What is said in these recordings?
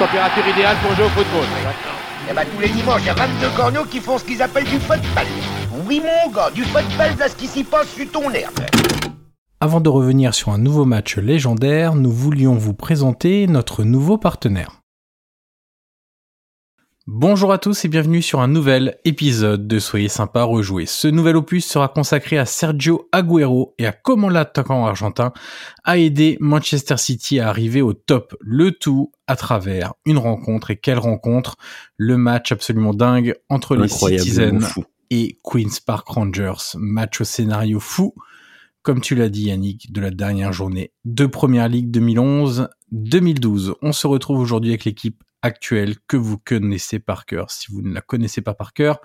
température idéale pour jouer au football. Et bah tous les dimanches, il y a 22 corneaux qui font ce qu'ils appellent du football. Oui mon gars, du football, là ce qui s'y passe sur ton herbe. Avant de revenir sur un nouveau match légendaire, nous voulions vous présenter notre nouveau partenaire. Bonjour à tous et bienvenue sur un nouvel épisode de Soyez sympa rejouer. Ce nouvel opus sera consacré à Sergio Agüero et à comment l'attaquant argentin a aidé Manchester City à arriver au top. Le tout à travers une rencontre et quelle rencontre? Le match absolument dingue entre les Citizens et Queen's Park Rangers. Match au scénario fou, comme tu l'as dit Yannick, de la dernière journée de Première Ligue 2011-2012. On se retrouve aujourd'hui avec l'équipe actuelle que vous connaissez par cœur. Si vous ne la connaissez pas par cœur,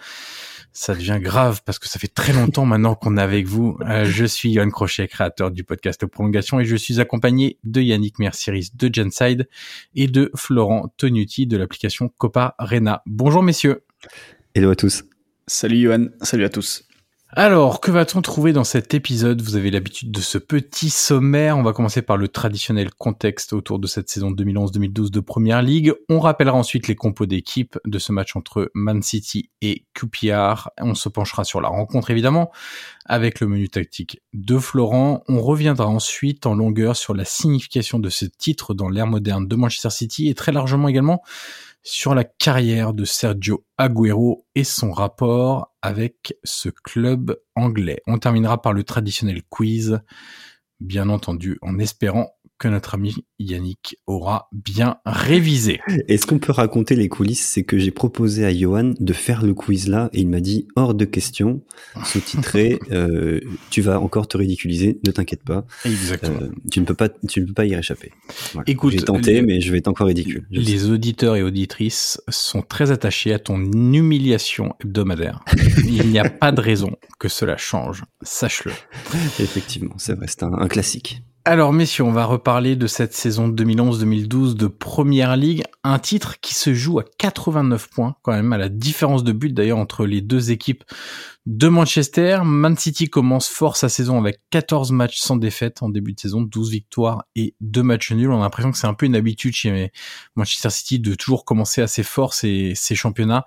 ça devient grave parce que ça fait très longtemps maintenant qu'on est avec vous. Euh, je suis Yann Crochet, créateur du podcast Prolongation et je suis accompagné de Yannick Mercieris de Genside et de Florent Tonuti de l'application Copa Rena. Bonjour messieurs. Hello à tous. Salut Johan, salut à tous. Alors, que va-t-on trouver dans cet épisode? Vous avez l'habitude de ce petit sommaire. On va commencer par le traditionnel contexte autour de cette saison 2011-2012 de Première Ligue. On rappellera ensuite les compos d'équipe de ce match entre Man City et QPR. On se penchera sur la rencontre évidemment avec le menu tactique de Florent. On reviendra ensuite en longueur sur la signification de ce titre dans l'ère moderne de Manchester City et très largement également sur la carrière de Sergio Agüero et son rapport avec ce club anglais. On terminera par le traditionnel quiz, bien entendu, en espérant que notre ami Yannick aura bien révisé. Est-ce qu'on peut raconter les coulisses? C'est que j'ai proposé à Johan de faire le quiz là et il m'a dit hors de question, sous-titré, euh, tu vas encore te ridiculiser, ne t'inquiète pas. Exactement. Euh, tu ne peux pas, tu ne peux pas y réchapper. Écoute, j'ai tenté, mais je vais être encore ridicule. Les auditeurs et auditrices sont très attachés à ton humiliation hebdomadaire. il n'y a pas de raison que cela change, sache-le. Effectivement, c'est vrai, c'est un classique. Alors messieurs, on va reparler de cette saison 2011-2012 de Première Ligue, un titre qui se joue à 89 points quand même, à la différence de but d'ailleurs entre les deux équipes de Manchester. Man City commence fort sa saison avec 14 matchs sans défaite en début de saison, 12 victoires et 2 matchs nuls. On a l'impression que c'est un peu une habitude chez Manchester City de toujours commencer assez fort ces championnats.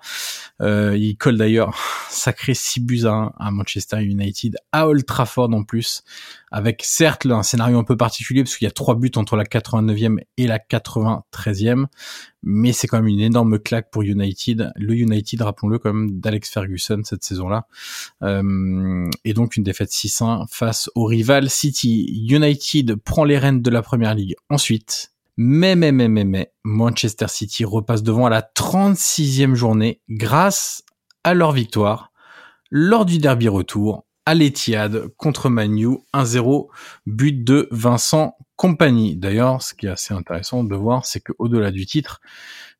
Euh, il colle d'ailleurs sacré 6 buts à 1 à Manchester United, à Old Trafford en plus, avec certes un scénario un peu particulier parce qu'il y a 3 buts entre la 89e et la 93e, mais c'est quand même une énorme claque pour United. Le United, rappelons-le, quand même d'Alex Ferguson cette saison-là, euh, et donc une défaite 6-1 face au rival City. United prend les rênes de la Première Ligue ensuite. Mais, mais, mais, mais, mais, Manchester City repasse devant à la 36e journée grâce à leur victoire lors du derby retour à contre Manu 1-0 but de Vincent Compagnie. D'ailleurs, ce qui est assez intéressant de voir, c'est que au-delà du titre,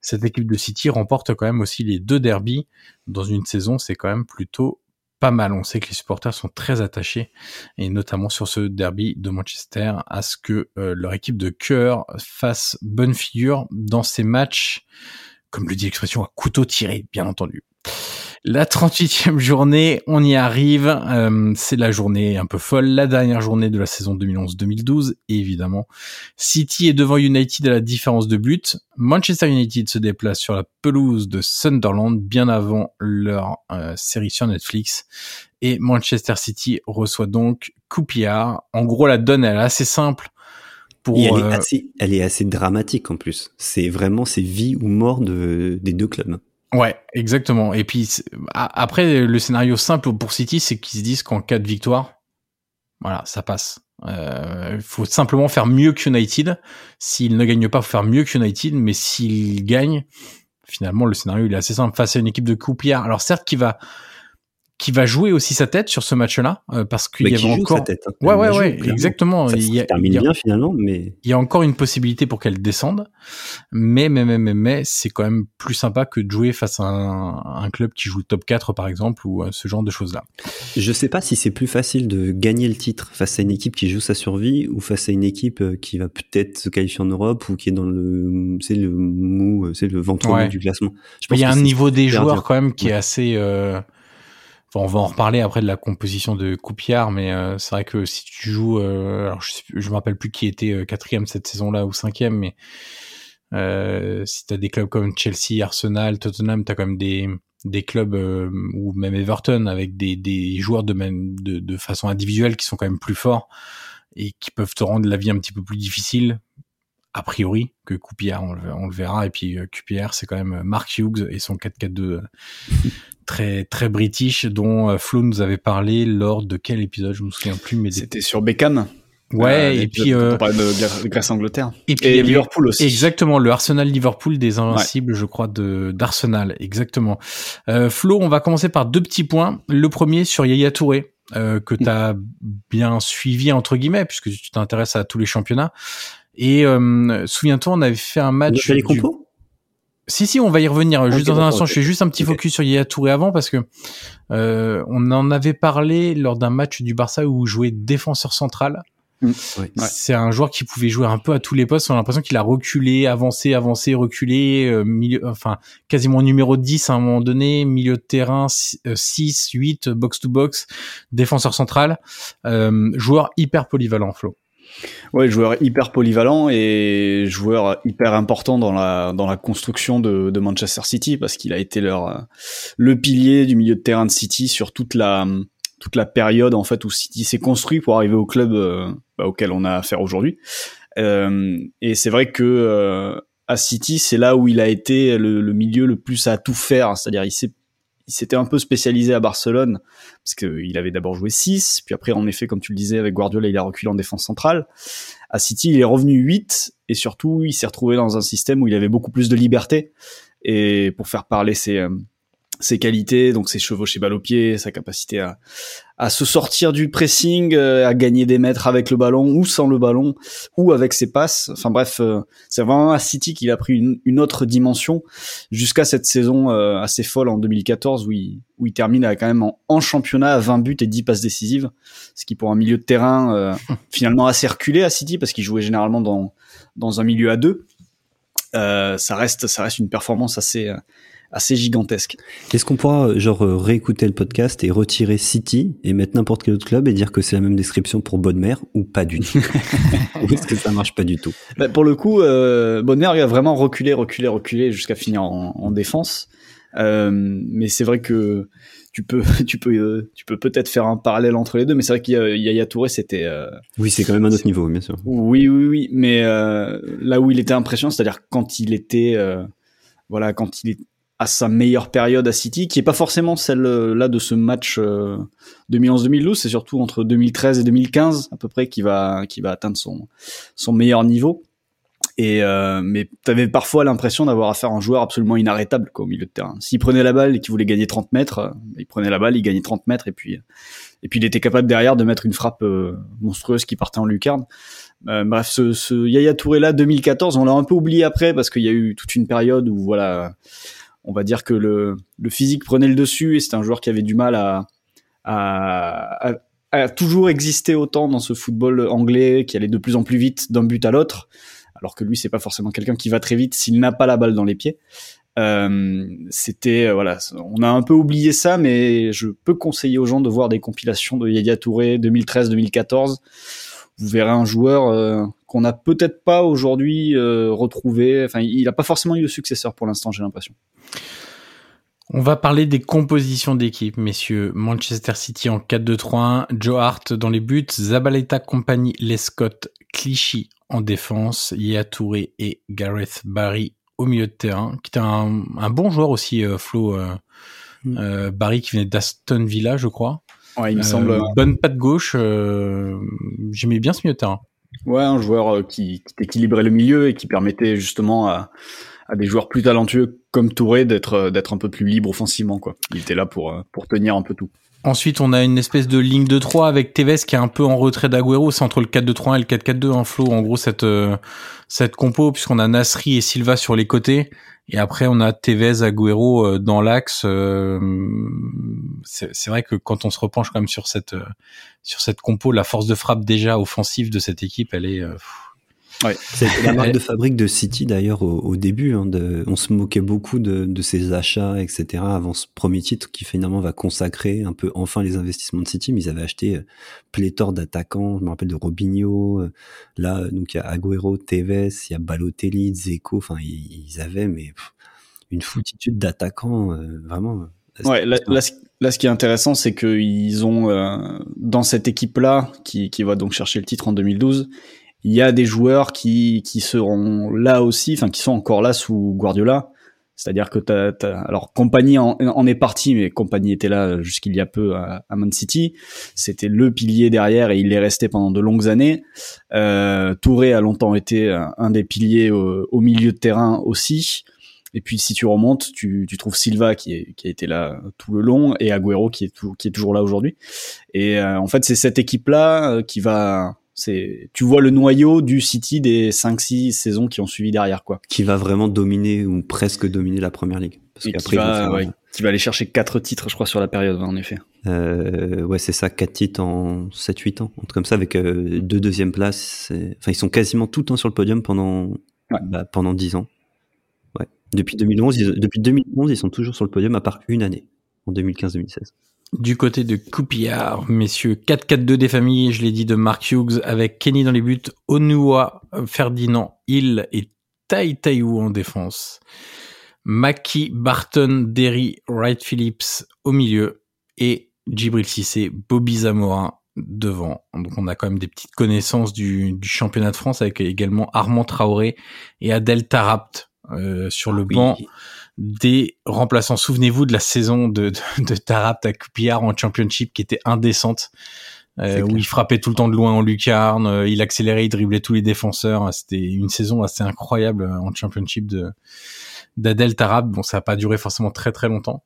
cette équipe de City remporte quand même aussi les deux derbies dans une saison. C'est quand même plutôt pas mal. On sait que les supporters sont très attachés, et notamment sur ce derby de Manchester, à ce que euh, leur équipe de cœur fasse bonne figure dans ces matchs, comme le dit l'expression, à couteau tiré, bien entendu. La 38e journée, on y arrive. Euh, c'est la journée un peu folle, la dernière journée de la saison 2011-2012. évidemment, City est devant United à la différence de but. Manchester United se déplace sur la pelouse de Sunderland bien avant leur euh, série sur Netflix. Et Manchester City reçoit donc Coupillard. En gros, la donne elle est assez simple. Pour, elle, est euh, assez, elle est assez dramatique en plus. C'est vraiment c'est vie ou mort de, des deux clubs. Ouais, exactement. Et puis après, le scénario simple pour City, c'est qu'ils se disent qu'en cas de victoire, voilà, ça passe. Il euh, faut simplement faire mieux que United. S'il ne gagne pas, faut faire mieux que United. Mais s'il gagne, finalement, le scénario il est assez simple face à une équipe de Coupière. Alors certes, qui va qui va jouer aussi sa tête sur ce match-là euh, parce qu'il y avait encore tête, hein. ouais ouais ouais exactement. Il y a, termine bien finalement mais il y a encore une possibilité pour qu'elle descende. Mais mais mais mais, mais c'est quand même plus sympa que de jouer face à un, un, club qui joue le top 4 par exemple ou euh, ce genre de choses là je sais pas si c'est plus facile de gagner le titre face à une équipe qui joue sa survie ou face à une équipe euh, qui va peut-être se qualifier en Europe ou qui est dans le c'est le mou c'est le ventre du classement. Je pense il y a un niveau des joueurs quand même qui est assez euh on va en reparler après de la composition de Coupillard, mais c'est vrai que si tu joues, alors je, je me rappelle plus qui était quatrième cette saison-là ou cinquième, mais euh, si t'as des clubs comme Chelsea, Arsenal, Tottenham, t'as quand même des des clubs euh, ou même Everton avec des, des joueurs de même de, de façon individuelle qui sont quand même plus forts et qui peuvent te rendre la vie un petit peu plus difficile a priori que Coupillard on, on, le verra et puis euh, c'est quand même Mark Hughes et son 4-4-2 euh, très très british dont euh, Flo nous avait parlé lors de quel épisode je me souviens plus mais c'était sur Beckham Ouais, et puis euh, on de, Grèce Angleterre. Et puis Liverpool aussi. Exactement, le Arsenal Liverpool des invincibles, je crois, de d'Arsenal, exactement. Euh, Flo, on va commencer par deux petits points. Le premier sur Yaya Touré. Euh, que tu as bien suivi entre guillemets puisque tu t'intéresses à tous les championnats et euh, souviens-toi on avait fait un match les compos? Si si on va y revenir juste dans un instant. je fais juste un petit focus sur Yaya Touré avant parce que euh, on en avait parlé lors d'un match du Barça où jouait défenseur central. Mm. C'est un joueur qui pouvait jouer un peu à tous les postes. On a l'impression qu'il a reculé, avancé, avancé, reculé, euh, milieu, enfin quasiment numéro 10 à un moment donné, milieu de terrain 6, 8, euh, box to box, défenseur central, euh, joueur hyper polyvalent, Flo. Ouais, joueur hyper polyvalent et joueur hyper important dans la dans la construction de, de Manchester City parce qu'il a été leur le pilier du milieu de terrain de City sur toute la toute la période en fait où City s'est construit pour arriver au club euh, bah, auquel on a affaire aujourd'hui. Euh, et c'est vrai que euh, à City, c'est là où il a été le, milieu le plus à tout faire, c'est-à-dire il s'est il s'était un peu spécialisé à Barcelone parce qu'il avait d'abord joué 6, puis après en effet comme tu le disais avec Guardiola, il a reculé en défense centrale. À City, il est revenu 8 et surtout, il s'est retrouvé dans un système où il avait beaucoup plus de liberté et pour faire parler ses ses qualités, donc ses chevaux chez balle au pied, sa capacité à, à se sortir du pressing, euh, à gagner des mètres avec le ballon ou sans le ballon, ou avec ses passes. Enfin bref, euh, c'est vraiment à City qu'il a pris une, une autre dimension jusqu'à cette saison euh, assez folle en 2014 où il, où il termine quand même en, championnat à 20 buts et 10 passes décisives, ce qui pour un milieu de terrain finalement assez reculé à City parce qu'il jouait généralement dans, dans un milieu à deux. ça reste ça reste une performance assez assez gigantesque. Est-ce qu'on pourra genre réécouter le podcast et retirer City et mettre n'importe quel autre club et dire que c'est la même description pour Bonne ou pas du tout Ou est-ce que ça marche pas du tout bah, Pour le coup, euh, Bonne il a vraiment reculé, reculé, reculé jusqu'à finir en, en défense. Euh, mais c'est vrai que tu peux, tu peux, euh, tu peux peut-être faire un parallèle entre les deux, mais c'est vrai qu'il y a Touré, c'était. Euh, oui, c'est quand même un autre niveau, bien sûr. Oui, oui, oui, mais euh, là où il était impressionnant, c'est-à-dire quand il était, voilà, quand il est à sa meilleure période à City, qui est pas forcément celle-là de ce match 2011-2012, euh, c'est surtout entre 2013 et 2015 à peu près qui va qui va atteindre son son meilleur niveau. Et euh, mais t'avais parfois l'impression d'avoir affaire à un joueur absolument inarrêtable quoi, au milieu de terrain. S'il prenait la balle et qu'il voulait gagner 30 mètres, euh, il prenait la balle, il gagnait 30 mètres et puis et puis il était capable derrière de mettre une frappe euh, monstrueuse qui partait en lucarne. bref, ce, ce Yaya Touré là 2014, on l'a un peu oublié après parce qu'il y a eu toute une période où voilà on va dire que le, physique prenait le dessus et c'est un joueur qui avait du mal à, à, toujours exister autant dans ce football anglais qui allait de plus en plus vite d'un but à l'autre, alors que lui c'est pas forcément quelqu'un qui va très vite s'il n'a pas la balle dans les pieds. Euh, c'était euh, voilà, on a un peu oublié ça, mais je peux conseiller aux gens de voir des compilations de Yaya Touré 2013-2014 vous verrez un joueur euh, qu'on n'a peut-être pas aujourd'hui euh, retrouvé. Enfin, il n'a pas forcément eu de successeur pour l'instant, j'ai l'impression. On va parler des compositions d'équipe, messieurs. Manchester City en 4-2-3-1, Joe Hart dans les buts, Zabaleta Compagnie, Lescott, Clichy en défense, Yaya Touré et Gareth Barry au milieu de terrain, qui était un, bon joueur aussi, euh, Flo. Mm. Barry qui venait d'Aston Villa, je crois. Ouais, il me semble. Euh, bonne patte gauche. Euh, j'aimais bien ce milieu de terrain. Ouais, un joueur euh, qui, qui équilibrait le milieu et qui permettait justement à, à des joueurs plus talentueux comme Touré d'être d'être un peu plus libre offensivement quoi. Il était là pour pour tenir un peu tout. Ensuite, on a une espèce de ligne de 3 avec Tevez qui est un peu en retrait d'Aguero. C'est entre le 4-2-3-1 et le 4-4-2 en flow. En gros, cette, cette compo, puisqu'on a Nasri et Silva sur les côtés. Et après, on a Tevez, Agüero euh, dans l'axe. Euh, c'est vrai que quand on se repenche quand même sur cette euh, sur cette compo, la force de frappe déjà offensive de cette équipe, elle est Ouais. C'est la marque de fabrique de City d'ailleurs au, début. Hein, de, on se moquait beaucoup de, de ses achats, etc. Avant ce premier titre qui finalement va consacrer un peu enfin les investissements de City. Mais ils avaient acheté euh, pléthore d'attaquants. Je me rappelle de Robinho. Euh, là, donc il y a Agüero, Tevez, il y a Balotelli, Zeko. Enfin, ils, avaient mais une foutitude d'attaquants euh, vraiment. Ouais, là, là, ce qui est intéressant, c'est qu'ils ont dans cette équipe-là qui, qui va donc chercher le titre en 2012 il y a des joueurs qui, qui seront là aussi, enfin qui sont encore là sous Guardiola. C'est-à-dire que t'as, alors compagnie en, est parti, mais compagnie était là jusqu'il y a peu à, Man City. C'était le pilier derrière et il est resté pendant de longues années. Euh, Touré a longtemps été un des piliers au, milieu de terrain aussi. Et puis si tu remontes, tu, tu trouves Silva qui, est, qui a été là tout le long et Agüero qui est, tout, qui est toujours là aujourd'hui. Et euh, en fait, c'est cette équipe-là euh, qui va c'est, tu vois le noyau du City des 5-6 saisons qui ont suivi derrière, quoi. Qui va vraiment dominer ou presque dominer la première ligue. Parce qui, va, qui va aller chercher 4 titres, je crois, sur la période, en effet. Euh, ouais, c'est ça, 4 titres en 7-8 ans. comme ça, avec euh, deux deuxièmes places. Enfin, ils sont quasiment tout le temps sur le podium pendant, bah, pendant 10 ans. Ouais. Depuis 2011, depuis 2011, ils sont toujours sur le podium, à part une année, en 2015-2016. Du côté de Coupillard, messieurs, 4-4-2 des familles, je l'ai dit, de Mark Hughes avec Kenny dans les buts, Onua, Ferdinand, Hill et Tai Taiwu en défense. Maki, Barton, Derry, Wright Phillips au milieu et Djibril Cissé, Bobby Zamora devant. Donc on a quand même des petites connaissances du, championnat de France avec également Armand Traoré et Adel Tarapt euh, sur le ah banc des remplaçants. Souvenez-vous de la saison de, de, de en Championship qui était indécente. Euh, où il frappait tout le temps de loin en lucarne, euh, il accélérait, il driblait tous les défenseurs. C'était une saison assez incroyable euh, en championship de d'Adel Tarab. Bon, ça n'a pas duré forcément très très longtemps,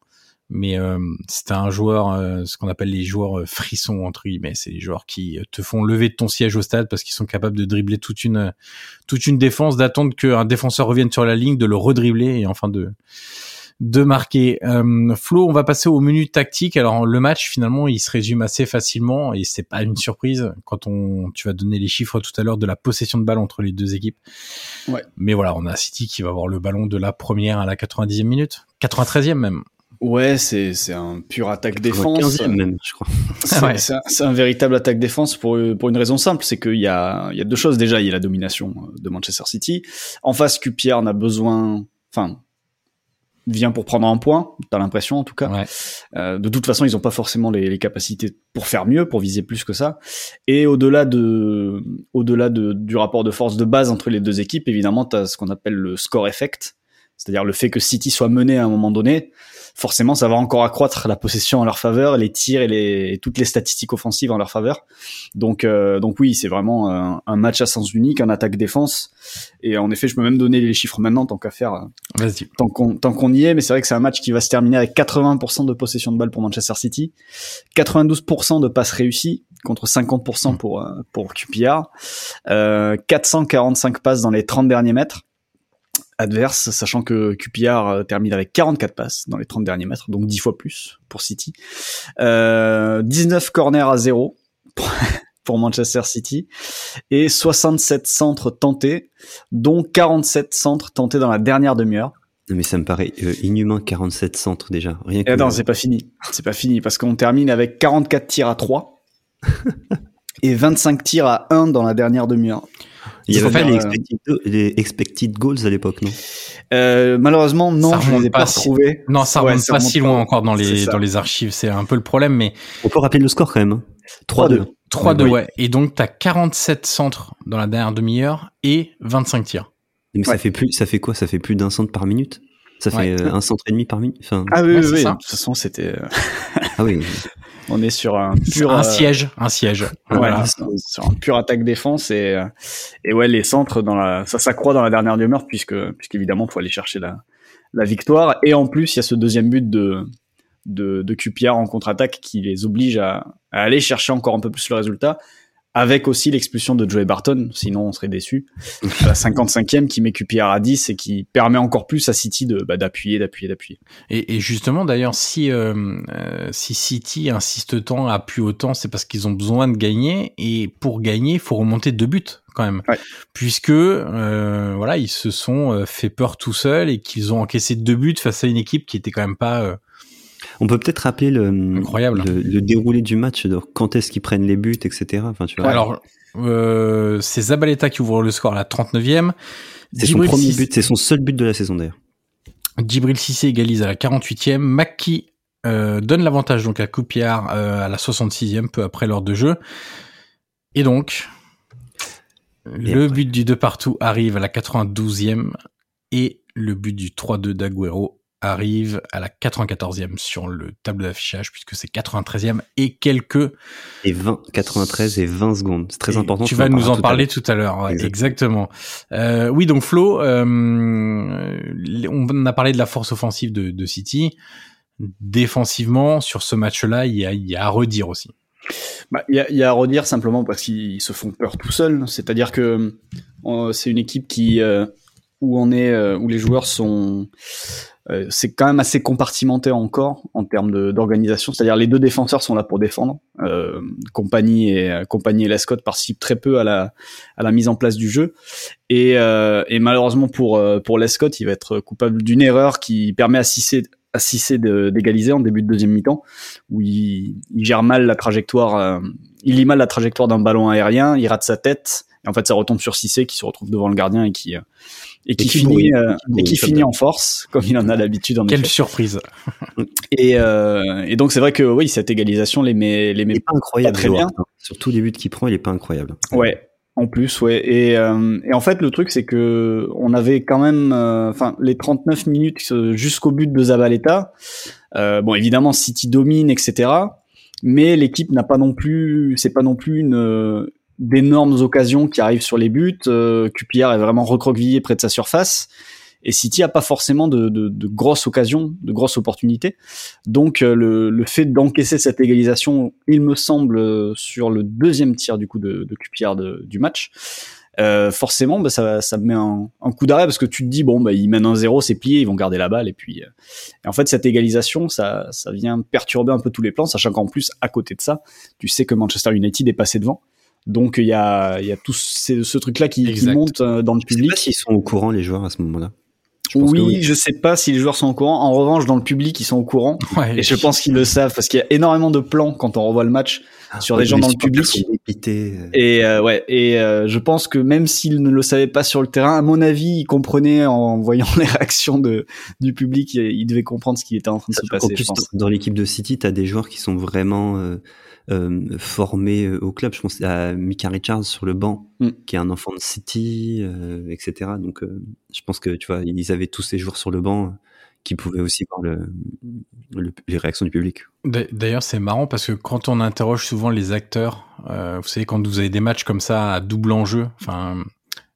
mais euh, c'était un joueur, euh, ce qu'on appelle les joueurs euh, frissons entre guillemets, c'est les joueurs qui te font lever de ton siège au stade parce qu'ils sont capables de dribbler toute une toute une défense, d'attendre qu'un défenseur revienne sur la ligne, de le redribbler et enfin de de marquer. Flo, on va passer au menu tactique. Alors le match finalement, il se résume assez facilement et c'est pas une surprise quand on tu vas donner les chiffres tout à l'heure de la possession de balle entre les deux équipes. Ouais. Mais voilà, on a City qui va avoir le ballon de la première à la 90e minute, 93e même. Ouais, c'est c'est un pur attaque défense. même, je crois. C'est un, véritable attaque défense pour pour une raison simple, c'est qu'il y a il y a deux choses déjà, il y a la domination de Manchester City. En face, Cupier n'a besoin, enfin vient pour prendre un point, t'as l'impression en tout cas. Ouais. Euh, de toute façon, ils ont pas forcément les, les, capacités pour faire mieux, pour viser plus que ça. Et au-delà de, au-delà de, du rapport de force de base entre les deux équipes, évidemment, t'as ce qu'on appelle le score effect, c'est-à-dire le fait que City soit mené à un moment donné forcément ça va encore accroître la possession en leur faveur, les tirs et, les, toutes les statistiques offensives en leur faveur. Donc, euh, donc oui, c'est vraiment un, un, match à sens unique, un attaque-défense. Et en effet, je peux même donner les chiffres maintenant, tant qu'à faire, euh, tant qu'on tant qu'on y est. Mais c'est vrai que c'est un match qui va se terminer avec 80% de possession de balle pour Manchester City, 92% de passes réussies contre 50% pour euh, pour QPR, euh, 445 passes dans les 30 derniers mètres adverse, sachant que QPR euh, termine avec 44 passes dans les 30 derniers mètres, donc 10 fois plus pour City. Euh, 19 corners à 0 pour Manchester City et 67 centres tentés, dont 47 centres tentés dans la dernière demi-heure. Mais ça me paraît euh, inhumain 47 centres déjà. Rien que eh non, c'est pas fini. C'est pas fini parce qu'on termine avec 44 tirs à 3 et 25 tirs à 1 dans la dernière demi-heure. Il y avait pas les expected, goals à l'époque, non? Euh, Malheureusement, non, je ne les ai pas retrouvés. Non, ça remonte pas si loin encore dans les, dans les archives. C'est un peu le problème, mais. On peut rappeler le score quand même. 3-2. Hein. 3-2, ouais. Et donc, t'as 47 centres dans la dernière demi-heure et 25 tirs. Mais ça fait plus, ça fait quoi? Ça fait plus d'un centre par minute? Ça fait euh, un centre et demi par minute? Enfin, ah oui, oui, oui. De toute façon, c'était. Euh, ah oui. On est sur un pur un euh, siège, un siège. Voilà, sur un pur attaque défense et euh, et ouais les centres dans la ça s'accroît dans la dernière demi-heure puisque puisqu'évidemment faut aller chercher la la victoire. Et en plus il y a ce deuxième but de de, de QPR en contre-attaque qui les oblige à, à, aller chercher encore un peu plus le résultat avec aussi l'expulsion de Joey Barton, sinon on serait déçu. la 55e qui met QPR à 10 et qui permet encore plus à City de bah, d'appuyer, d'appuyer, d'appuyer. Et, et, justement, d'ailleurs, si euh, euh, si City insiste tant, appuie autant, c'est parce qu'ils ont besoin de gagner et pour gagner, il faut remonter deux buts quand même, ouais. puisque euh, voilà, ils se sont euh, fait peur tout seuls et qu'ils ont encaissé deux buts face à une équipe qui était quand même pas euh, on peut peut-être rappeler le, Incroyable. le, le déroulé du match, quand est-ce qu'ils prennent les buts, etc. Enfin, tu vois. Alors, euh, c'est Zabaleta qui ouvre le score à la 39e. C'est son premier Cissé... but, c'est son seul but de la saison d'ailleurs. Djibril Cissé égalise à la 48e. Maki euh, donne l'avantage donc à Coupiard euh, à la 66e, peu après l'heure de jeu. Et donc, et le après. but du 2 partout arrive à la 92e et le but du 3-2 d'Aguero arrive à la 94e sur le tableau d'affichage puisque c'est 93e et quelques et 20 93 et 20 secondes. C'est très et important tu vas nous en parler tout à l'heure ouais, exactement, exactement. Euh, oui donc Flo euh, on a parlé de la force offensive de, de City. Défensivement sur ce match là il y a, il y a à redire aussi. Bah, il, y a, y a à redire simplement parce qu'ils se font peur tout seuls. C'est-à-dire que c'est une équipe qui euh, où on est où les joueurs sont euh, c'est quand même assez compartimenté encore en termes d'organisation. C'est-à-dire les deux défenseurs sont là pour défendre. Euh, compagnie et compagnie et Lescott participent très peu à la à la mise en place du jeu. Et, euh, et malheureusement pour pour Lescott, il va être coupable d'une erreur qui permet à Cissé à Cissé d'égaliser en début de deuxième mi-temps, où il, il, gère mal la trajectoire, euh, il lit mal la trajectoire d'un ballon aérien, il rate sa tête, et en fait ça retombe sur Cissé qui se retrouve devant le gardien et qui et qui, et qui finit euh, et qui finit en force comme il en a l'habitude en quelle effet. surprise. Et, euh, et donc c'est vrai que oui cette égalisation les met les met pas incroyable pas très bien. Sur tous les buts qu'il prend il est pas incroyable. Ouais en plus ouais. Et, euh, et en fait le truc c'est que on avait quand même enfin les 39 minutes jusqu'au but de Zabaleta bon évidemment City domine etc mais l'équipe n'a pas non plus c'est pas non plus une d'énormes occasions qui arrivent sur les buts. Euh, QPR est vraiment recroquevillé près de sa surface. Et City a pas forcément de, de, de, grosses occasions, de grosses opportunités. Donc euh, le, le, fait d'encaisser cette égalisation, il me semble, euh, sur le deuxième tir du coup de, de QPR de, du match, euh, forcément, bah, ça, ça me met un, un coup d'arrêt parce que tu te dis bon, bah, ils mènent un zéro, c'est plié, ils vont garder la balle et puis. Euh, et en fait, cette égalisation, ça, ça vient perturber un peu tous les plans, sachant qu'en plus, à côté de ça, tu sais que Manchester United est passé devant. Donc il y a, y a tout ce, ce truc-là qui, qui, monte euh, dans le public. Je sais pas s'ils sont au courant les joueurs à ce moment-là. Je oui, oui, je sais pas si les joueurs sont au courant. En revanche, dans le public, ils sont au courant. Ouais, et je pense qu'ils le savent parce qu'il y a énormément de plans quand on revoit le match ah, sur des gens dans le public. Dépité. Et euh, ouais, et euh, je pense que même s'ils ne le savaient pas sur le terrain, à mon avis, ils comprenaient en voyant les réactions de du public, ils devaient comprendre ce qui était en train de se passer. En plus, dans l'équipe de City, tu as des joueurs qui sont vraiment euh, euh, formé au club. Je pense à Mika Richards sur le banc, mm. qui est un enfant de City, euh, etc. Donc, euh, je pense que tu vois, ils avaient tous ces joueurs sur le banc qui pouvaient aussi voir le, le, les réactions du public. D'ailleurs, c'est marrant parce que quand on interroge souvent les acteurs, euh, vous savez, quand vous avez des matchs comme ça à double enjeu, enfin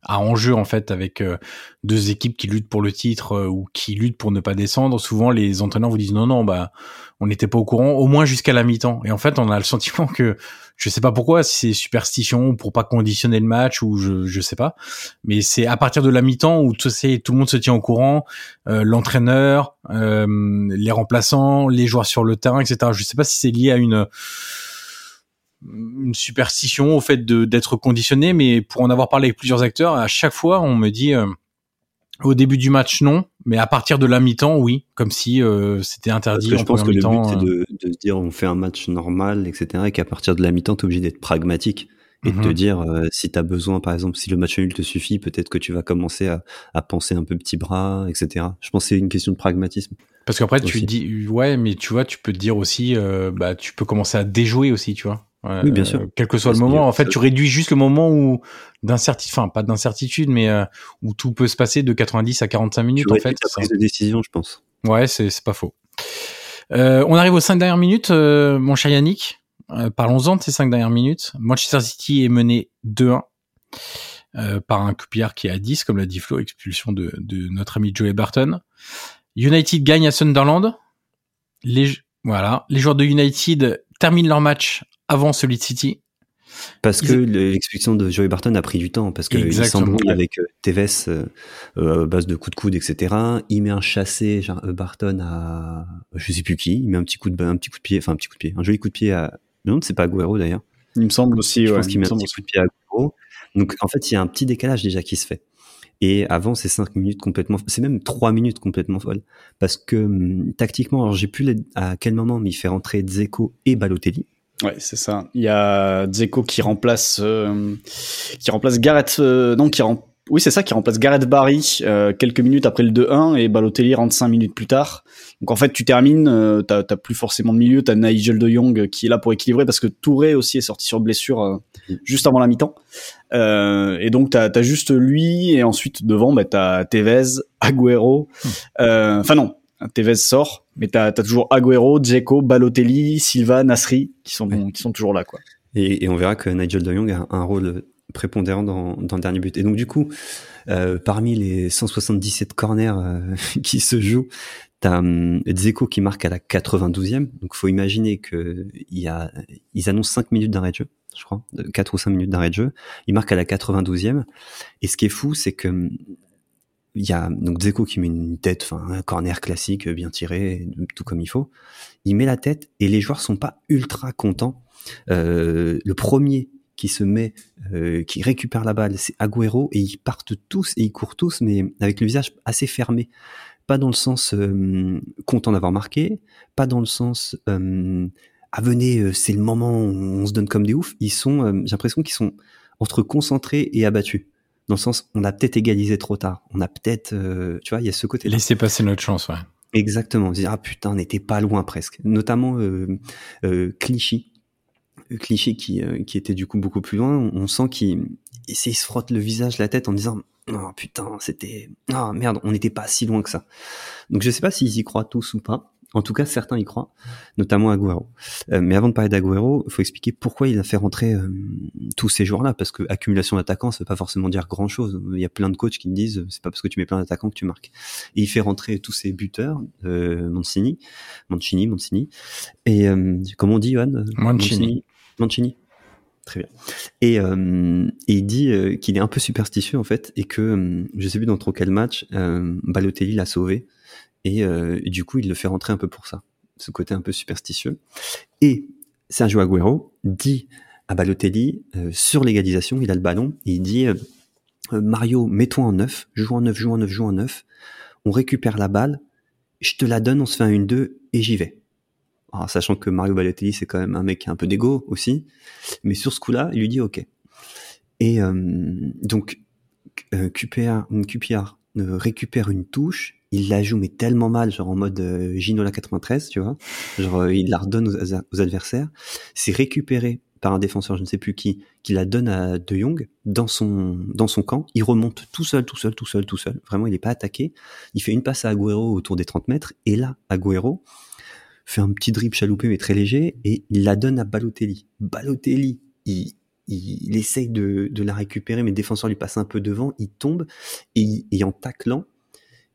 à enjeu en fait avec euh, deux équipes qui luttent pour le titre euh, ou qui luttent pour ne pas descendre, souvent les entraîneurs vous disent non non bah on n'était pas au courant au moins jusqu'à la mi-temps. Et en fait on a le sentiment que je sais pas pourquoi si c'est superstition pour pas conditionner le match ou je je sais pas. Mais c'est à partir de la mi-temps où tout, tout le monde se tient au courant euh, l'entraîneur les remplaçants les joueurs sur le terrain etc je sais pas si c'est lié à une une superstition au fait d'être conditionné, mais pour en avoir parlé avec plusieurs acteurs, à chaque fois on me dit euh, au début du match non, mais à partir de la mi-temps oui, comme si euh, c'était interdit. Parce que je pense que le but c'est de, de se dire on fait un match normal, etc. Et qu'à partir de la mi-temps t'es obligé d'être pragmatique et de te dire euh, si t'as besoin par exemple si le match nul te suffit peut-être que tu vas commencer à, à penser un peu petit bras etc je pense que c'est une question de pragmatisme parce qu'après tu dis ouais mais tu vois tu peux te dire aussi euh, bah tu peux commencer à déjouer aussi tu vois Ouais, oui, bien sûr. Euh, quel que soit le moment, en fait, tu réduis juste le moment où d'incertitude, enfin pas d'incertitude, mais euh, où tout peut se passer de 90 à 45 minutes. En fait, la prise de décision, je pense. Ouais, c'est c'est pas faux. Euh, on arrive aux cinq dernières minutes, euh, mon cher Yannick. Euh, Parlons-en de ces cinq dernières minutes. Manchester City est mené 2-1 par un coupillard qui est à 10, comme l'a dit Flo, expulsion de, de notre ami Joey Barton. United gagne à Sunderland. Les voilà, les joueurs de United terminent leur match avant celui de City. Parce que l'expulsion de Joey Barton a pris du temps, parce qu'il s'embrouille avec euh, Tevez euh, base de coups de coude, etc. Il met un chassé, genre Barton à je sais plus qui, il met un petit coup de un petit coup de pied, enfin un petit coup de pied, un joli coup de pied à non, c'est pas Aguero d'ailleurs. Il me semble aussi, je ouais, pense qu'il met un petit coup de pied à Aguero. Donc en fait, il y a un petit décalage déjà qui se fait. Et avant, c'est cinq minutes complètement, c'est même trois minutes complètement folles. Parce que hum, tactiquement, alors j'ai plus à quel moment, mais il fait rentrer Dzeko et Balotelli. Ouais, c'est ça. Il y a Dzeko qui remplace, euh, qui remplace Gareth, euh, non, qui rem... oui, c'est ça, qui remplace Gareth Barry euh, quelques minutes après le 2-1 et Balotelli rentre cinq minutes plus tard. Donc en fait, tu termines, euh, t'as, t'as plus forcément de milieu, t'as Nigel de Jong qui est là pour équilibrer parce que Touré aussi est sorti sur blessure mm. juste avant la mi-temps. Euh, et donc t'as, t'as juste lui et ensuite devant, bah, t'as Tevez, Agüero. Mm. Enfin non, Tevez sort, mais t'as as toujours Agüero, Dzeko, Balotelli, Silva, Nasri qui sont qui sont toujours là quoi. Et, et, on verra que Nigel De Jong a un rôle prépondérant dans, dans le dernier but. Et donc du coup, euh, parmi les 177 corners euh, qui se jouent, t'as um, Dzeko qui marque à la 92e. Donc faut imaginer que y a ils annoncent 5 minutes d'arrêt de jeu, je crois, 4 ou 5 minutes d'arrêt de jeu. Il marque à la 92e. Et ce qui est fou, c'est que il y a donc Zeko qui met une tête, enfin un corner classique bien tiré, tout comme il faut. Il met la tête et les joueurs sont pas ultra contents. Euh, le premier qui se met, euh, qui récupère la balle, c'est Agüero et ils partent tous et ils courent tous, mais avec le visage assez fermé. Pas dans le sens euh, content d'avoir marqué, pas dans le sens euh, ah venez, euh, c'est le moment, où on se donne comme des oufs. Ils sont, euh, j'ai l'impression qu'ils sont entre concentrés et abattus dans le sens on a peut-être égalisé trop tard, on a peut-être, euh, tu vois, il y a ce côté. Laisser passer notre chance, ouais. Exactement. dire ah putain, on n'était pas loin presque. Notamment euh, euh, Clichy, Clichy qui euh, qui était du coup beaucoup plus loin. On, sent qu'il il se frotte le visage, la tête en disant oh putain, c'était ah merde, on n'était pas si loin que ça. Donc je sais pas s'ils y croient tous ou pas. En tout cas, certains y croient, notamment Agüero. Euh, mais avant de parler d'Agüero, il faut expliquer pourquoi il a fait rentrer euh, tous ces joueurs-là, parce que accumulation d'attaquants, ça veut pas forcément dire grand-chose. Il y a plein de coachs qui me disent, c'est pas parce que tu mets plein d'attaquants que tu marques. Et il fait rentrer tous ces buteurs, euh, Mancini, Mancini, Mancini, et euh, comment on dit, Johan Mancini. Mancini. Très bien. Et, euh, et il dit euh, qu'il est un peu superstitieux en fait et que euh, je sais plus dans trop quel match Balotelli l'a sauvé euh, et, du coup, il le fait rentrer un peu pour ça, ce côté un peu superstitieux. Et Sergio Agüero dit à Balotelli, euh, sur l'égalisation, il a le ballon, il dit euh, Mario, mets-toi en neuf, joue en neuf, joue en neuf, joue en neuf, on récupère la balle, je te la donne, on se fait un 1-2 et j'y vais. Alors, sachant que Mario Balotelli, c'est quand même un mec un peu d'ego aussi, mais sur ce coup-là, il lui dit OK. Et donc, QPR, QPR récupère une touche, il la joue mais tellement mal, genre en mode euh, Ginola 93, tu vois. Genre euh, il la redonne aux, adversaires. C'est récupéré par un défenseur, je ne sais plus qui, qui la donne à De Jong dans son dans son camp. Il remonte tout seul, tout seul, tout seul, tout seul. Vraiment, il n'est pas attaqué. Il fait une passe à Agüero autour des 30 mètres et là, Agüero fait un petit drip chaloupé mais très léger et il la donne à Balotelli. Balotelli, il, il, essaye de, de, la récupérer, mais le défenseur lui passe un peu devant, il tombe et, et en taclant,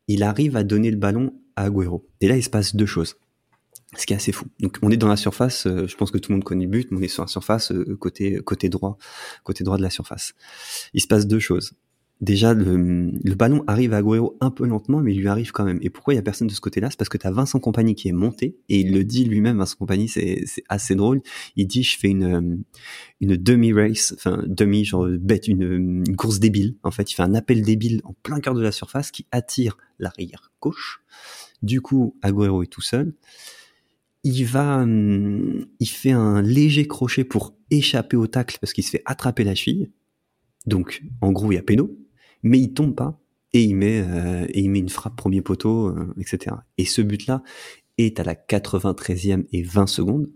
il arrive à donner le ballon à Agüero. Et là, il se passe deux choses. Ce qui est assez fou. Donc, on est dans la surface. Euh, je pense que tout le monde connaît le but, mais on est sur la surface euh, côté côté droit, côté droit de la surface. Il se passe deux choses déjà le, le, ballon arrive à Agüero un peu lentement, mais il lui arrive quand même. Et pourquoi il y a personne de ce côté-là? C'est parce que tu as Vincent Compagnie qui est monté, et il le dit lui-même, Vincent Compagnie, c'est assez drôle. Il dit, je fais une, une demi-race, enfin demi, genre bête, une, une, course débile. En fait, il fait un appel débile en plein cœur de la surface qui attire l'arrière gauche. Du coup, Agüero est tout seul. Il va, il fait un léger crochet pour échapper au tacle parce qu'il se fait attraper la cheville. Donc, en gros, il y a péno mais il tombe pas et il met euh, et il met une frappe premier poteau, euh, etc. Et ce but-là est à la 93e et 20 secondes.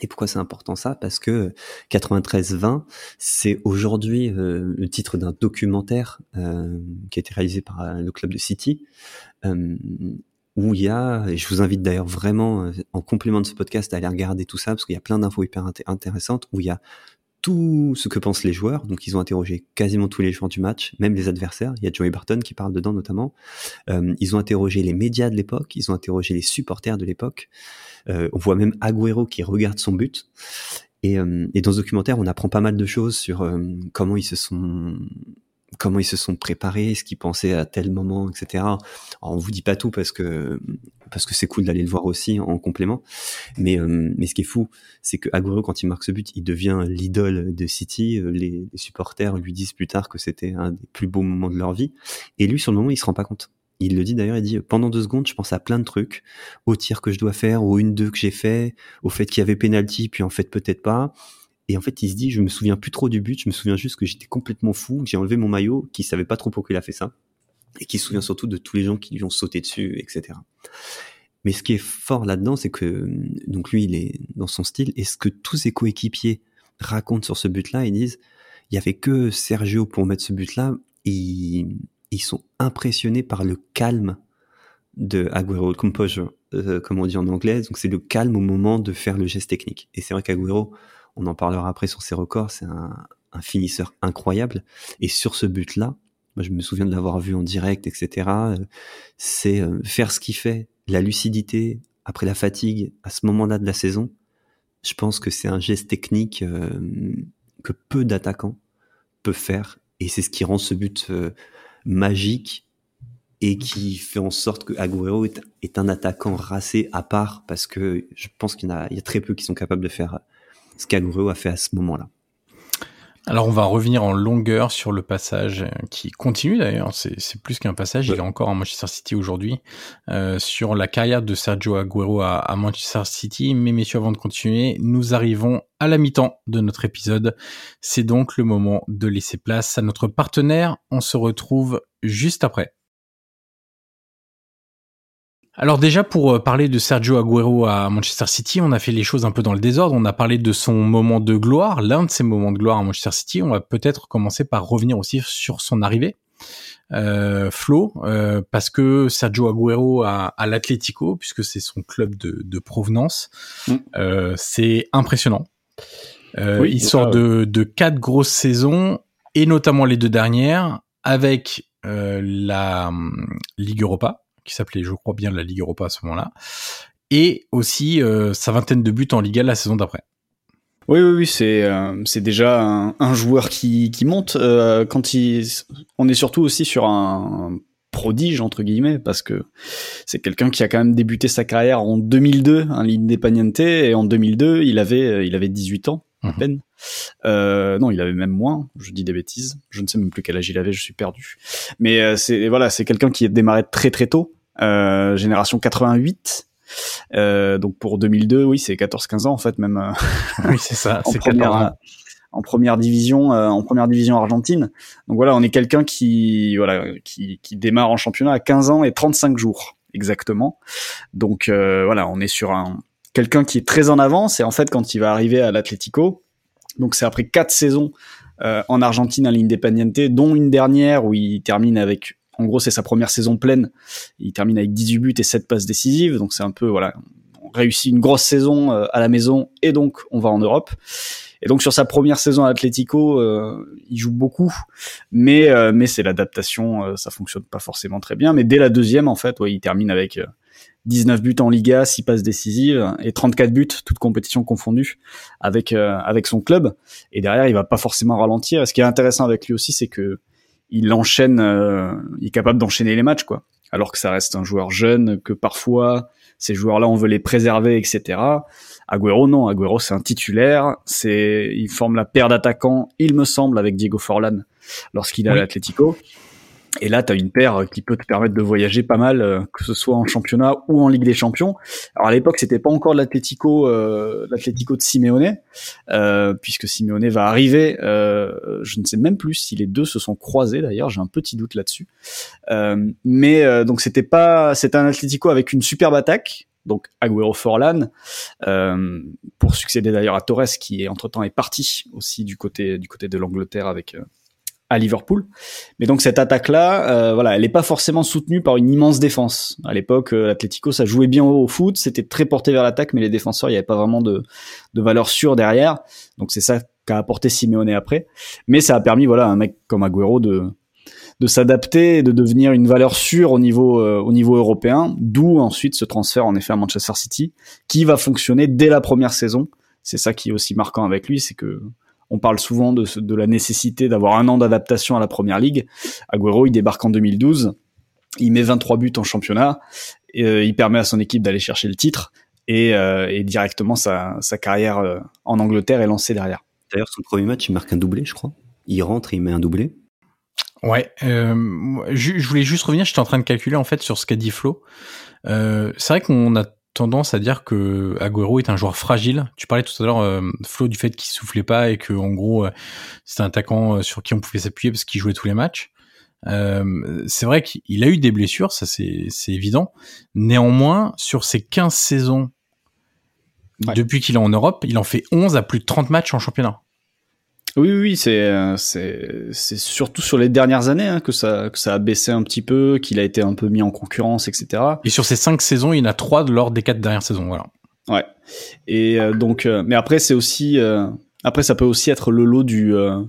Et pourquoi c'est important ça? Parce que 93-20, c'est aujourd'hui euh, le titre d'un documentaire qui a été réalisé par le club de City, où il y a, et je vous invite d'ailleurs vraiment en complément de ce podcast à aller regarder tout ça, parce qu'il y a plein d'infos hyper intéressantes, où il y a tout ce que pensent les joueurs. Donc ils ont interrogé quasiment tous les joueurs du match, même les adversaires. Il y a Joey Barton qui parle dedans notamment. Euh, ils ont interrogé les médias de l'époque, ils ont interrogé les supporters de l'époque. Euh, on voit même Agüero qui regarde son but. Et, et, dans ce documentaire, on apprend pas mal de choses sur comment ils se sont comment ils se sont préparés, ce qu'ils pensaient à tel moment, etc. Alors, on vous dit pas tout parce que parce que c'est cool d'aller le voir aussi en complément. Mais euh, mais ce qui est fou, c'est que Agüero quand il marque ce but, il devient l'idole de City. Euh, les, supporters lui disent plus tard que c'était un des plus beaux moments de leur vie. Et lui, sur le moment, il se rend pas compte. Il le dit d'ailleurs, il dit pendant deux secondes, je pense à plein de trucs, au tir que je dois faire, au une deux que j'ai fait, au fait qu'il y avait penalty, puis en fait peut-être pas. Et en fait, il se dit, je me souviens plus trop du but, je me souviens juste que j'étais complètement fou, que j'ai enlevé mon maillot, qu'il savait pas trop pourquoi il a fait ça, et qu'il se souvient surtout de tous les gens qui lui ont sauté dessus, etc. Mais ce qui est fort là-dedans, c'est que donc lui, il est dans son style, et ce que tous ses coéquipiers racontent sur ce but-là, ils disent, il y avait que Sergio pour mettre ce but-là, ils sont impressionnés par le calme de Agüero, composure, euh, comme on dit en anglais. Donc c'est le calme au moment de faire le geste technique. Et c'est vrai qu'Agüero, on en parlera après sur ses records, c'est un, finisseur incroyable. Et sur ce but-là, moi je me souviens de l'avoir vu en direct, etc. Euh, c'est euh, faire ce qu'il fait, la lucidité après la fatigue à ce moment-là de la saison. Je pense que c'est un geste technique euh, que peu d'attaquants peuvent faire, et c'est ce qui rend ce but magique et qui fait en sorte que Agüero est, un attaquant racé à part parce que je pense qu'il y, y, a très peu qui sont capables de faire ce qu'Agüero a fait à ce moment-là. Alors on va revenir en longueur sur le passage euh, qui continue d'ailleurs, c'est plus qu'un passage, il est encore à Manchester City aujourd'hui, euh, sur la carrière de Sergio Agüero à, à, Manchester City. Mais messieurs, avant de continuer, nous arrivons à la mi-temps de notre épisode. C'est donc le moment de laisser place à notre partenaire. On se retrouve juste après. Alors déjà pour euh, parler de Sergio Agüero à Manchester City, on a fait les choses un peu dans le désordre. On a parlé de son moment de gloire, l'un de ses moments de gloire à Manchester City. On va peut-être commencer par revenir aussi sur son arrivée. Euh, Flo, euh, parce que Sergio Agüero à, à l'Atlético, puisque c'est son club de, provenance, mm. euh, c'est impressionnant. Euh, il sort de, de quatre grosses saisons, et notamment les deux dernières, avec la hum, Ligue Europa, qui s'appelait, je crois bien, la Ligue Europa à ce moment-là, et aussi euh, sa vingtaine de buts en Liga la saison d'après. Oui, oui, oui, c'est euh, c'est déjà un, joueur qui, qui monte euh, quand il. On est surtout aussi sur un prodige entre guillemets parce que c'est quelqu'un qui a quand même débuté sa carrière en 2002 en Ligue d'Independiente et en 2002 il avait il avait 18 ans à mhm. peine. Euh, non, il avait même moins. Je dis des bêtises. Je ne sais même plus quel âge il avait. Je suis perdu. Mais c'est voilà, c'est quelqu'un qui a démarré très très tôt. Euh, génération 88. Euh, donc pour 2002, oui, c'est 14-15 ans en fait même. Euh, oui, c'est ça. c'est première, en première division, en première division argentine. Donc voilà, on est quelqu'un qui voilà qui, qui démarre en championnat à 15 ans et 35 jours exactement. Donc voilà, on est sur un quelqu'un qui est très en avance et en fait quand il va arriver à l'Atlético, donc c'est après quatre saisons en Argentine à l'Independiente, dont une dernière où il termine avec en gros, c'est sa première saison pleine. Il termine avec 18 buts et 7 passes décisives. Donc c'est un peu, voilà, on réussit une grosse saison euh, à la maison et donc on va en Europe. Et donc sur sa première saison à Atlético, euh, il joue beaucoup, mais euh, mais c'est l'adaptation, ça fonctionne pas forcément très bien. Mais dès la deuxième, en fait, ouais, il termine avec 19 buts en Liga, 6 passes décisives et 34 buts, toutes compétitions confondues, avec avec son club. Et derrière, il va pas forcément ralentir. Et ce qui est intéressant avec lui aussi, c'est que il enchaîne, euh, il est capable d'enchaîner les matchs, quoi. Alors que ça reste un joueur jeune, que parfois ces joueurs-là on veut les préserver, etc. Agüero non, Agüero c'est un titulaire, c'est, il forme la paire d'attaquants, il me semble, avec Diego Forlan lorsqu'il est à l'Atlético. Et là, tu as une paire qui peut te permettre de voyager pas mal, euh, que ce soit en championnat ou en Ligue des Champions. Alors à l'époque, c'était pas encore l'Atlético, euh, l'Atlético de Simeone, euh, puisque Simeone va arriver. Euh, je ne sais même plus si les deux se sont croisés. D'ailleurs, j'ai un petit doute là-dessus. Euh, mais donc c'était pas, c'était un Atlético avec une superbe attaque. Donc Agüero Forlan, pour succéder d'ailleurs à Torres qui entre temps est parti aussi du côté du côté de l'Angleterre avec à Liverpool. Mais donc cette attaque-là, euh, voilà, elle n'est pas forcément soutenue par une immense défense. À l'époque, euh, l'Atlético, ça jouait bien au, foot, c'était très porté vers l'attaque, mais les défenseurs, il n'y avait pas vraiment de, de valeur sûre derrière. Donc c'est ça qu'a apporté Simeone après. Mais ça a permis, voilà, à un mec comme Agüero de de s'adapter et de devenir une valeur sûre au niveau euh, au niveau européen. D'où ensuite ce transfert en effet à Manchester City, qui va fonctionner dès la première saison c'est ça qui est aussi marquant avec lui, c'est que on parle souvent de, de la nécessité d'avoir un an d'adaptation à la première ligue. Agüero, il débarque en 2012, il met 23 buts en championnat, et, euh, il permet à son équipe d'aller chercher le titre, et, euh, et directement sa, sa carrière euh, en Angleterre est lancée derrière. D'ailleurs, son premier match, il marque un doublé, je crois. Il rentre et il met un doublé. Ouais, euh, je, je, voulais juste revenir, j'étais en train de calculer en fait sur ce qu'a dit Flo. Euh, c'est vrai qu'on a tendance à dire que Agüero est un joueur fragile. Tu parlais tout à l'heure, euh, Flo, du fait qu'il soufflait pas et que en gros, euh, c'était un attaquant euh, sur qui on pouvait s'appuyer parce qu'il jouait tous les matchs. Euh, c'est vrai qu'il a eu des blessures, ça c'est évident. Néanmoins, sur ces 15 saisons ouais. depuis qu'il est en Europe, il en fait 11 à plus de 30 matchs en championnat. Oui, oui, c'est c'est c'est surtout sur les dernières années hein, que ça que ça a baissé un petit peu, qu'il a été un peu mis en concurrence, etc. Et sur ces cinq saisons, il y en a trois lors des quatre dernières saisons, voilà. Ouais. Et euh, donc, euh, mais après c'est aussi euh, après ça peut aussi être le lot du euh,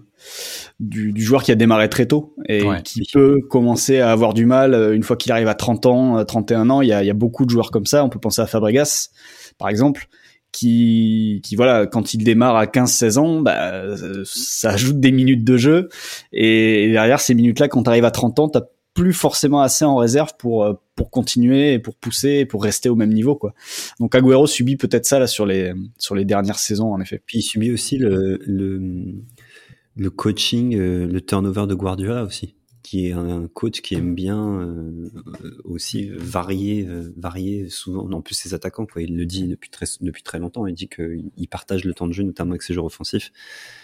du, du, joueur qui a démarré très tôt et ouais, qui peut commencer à avoir du mal une fois qu'il arrive à 30 ans, 31 ans. Il y a, il y a beaucoup de joueurs comme ça. On peut penser à Fabregas, par exemple qui, qui voilà, quand il démarre à 15-16 ans, bah, ça ajoute des minutes de jeu. Et derrière ces minutes-là, quand tu arrives à 30 ans, t'as plus forcément assez en réserve pour pour continuer et pour pousser et pour rester au même niveau quoi. Donc Agüero subit peut-être ça là sur les sur les dernières saisons en effet. Puis il subit aussi le le, le coaching, le turnover de Guardiola aussi qui est un coach qui aime bien euh, aussi varier, euh, varier souvent. En plus, ses attaquants, quoi. Il le dit depuis très depuis très longtemps. Il dit qu'il partage le temps de jeu, notamment avec ses joueurs offensifs.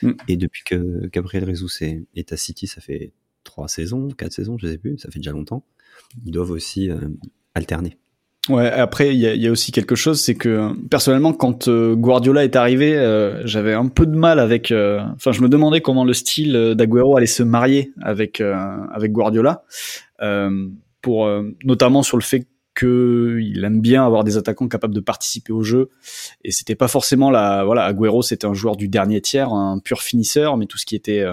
Mm. Et depuis que Gabriel Jesus est, est, à City, ça fait trois saisons, quatre saisons, je sais plus. Ça fait déjà longtemps. Ils doivent aussi euh, alterner. Ouais, après il y a, y a, aussi quelque chose, c'est que personnellement quand euh, Guardiola est arrivé, euh, j'avais un peu de mal avec. euh, Enfin, je me demandais comment le style euh, d'Aguero allait se marier avec euh, avec Guardiola, pour notamment sur le fait qu'il aime bien avoir des attaquants capables de participer au jeu. Et c'était pas forcément la voilà, Agüero c'était un joueur du dernier tiers, un pur finisseur, mais tout ce qui était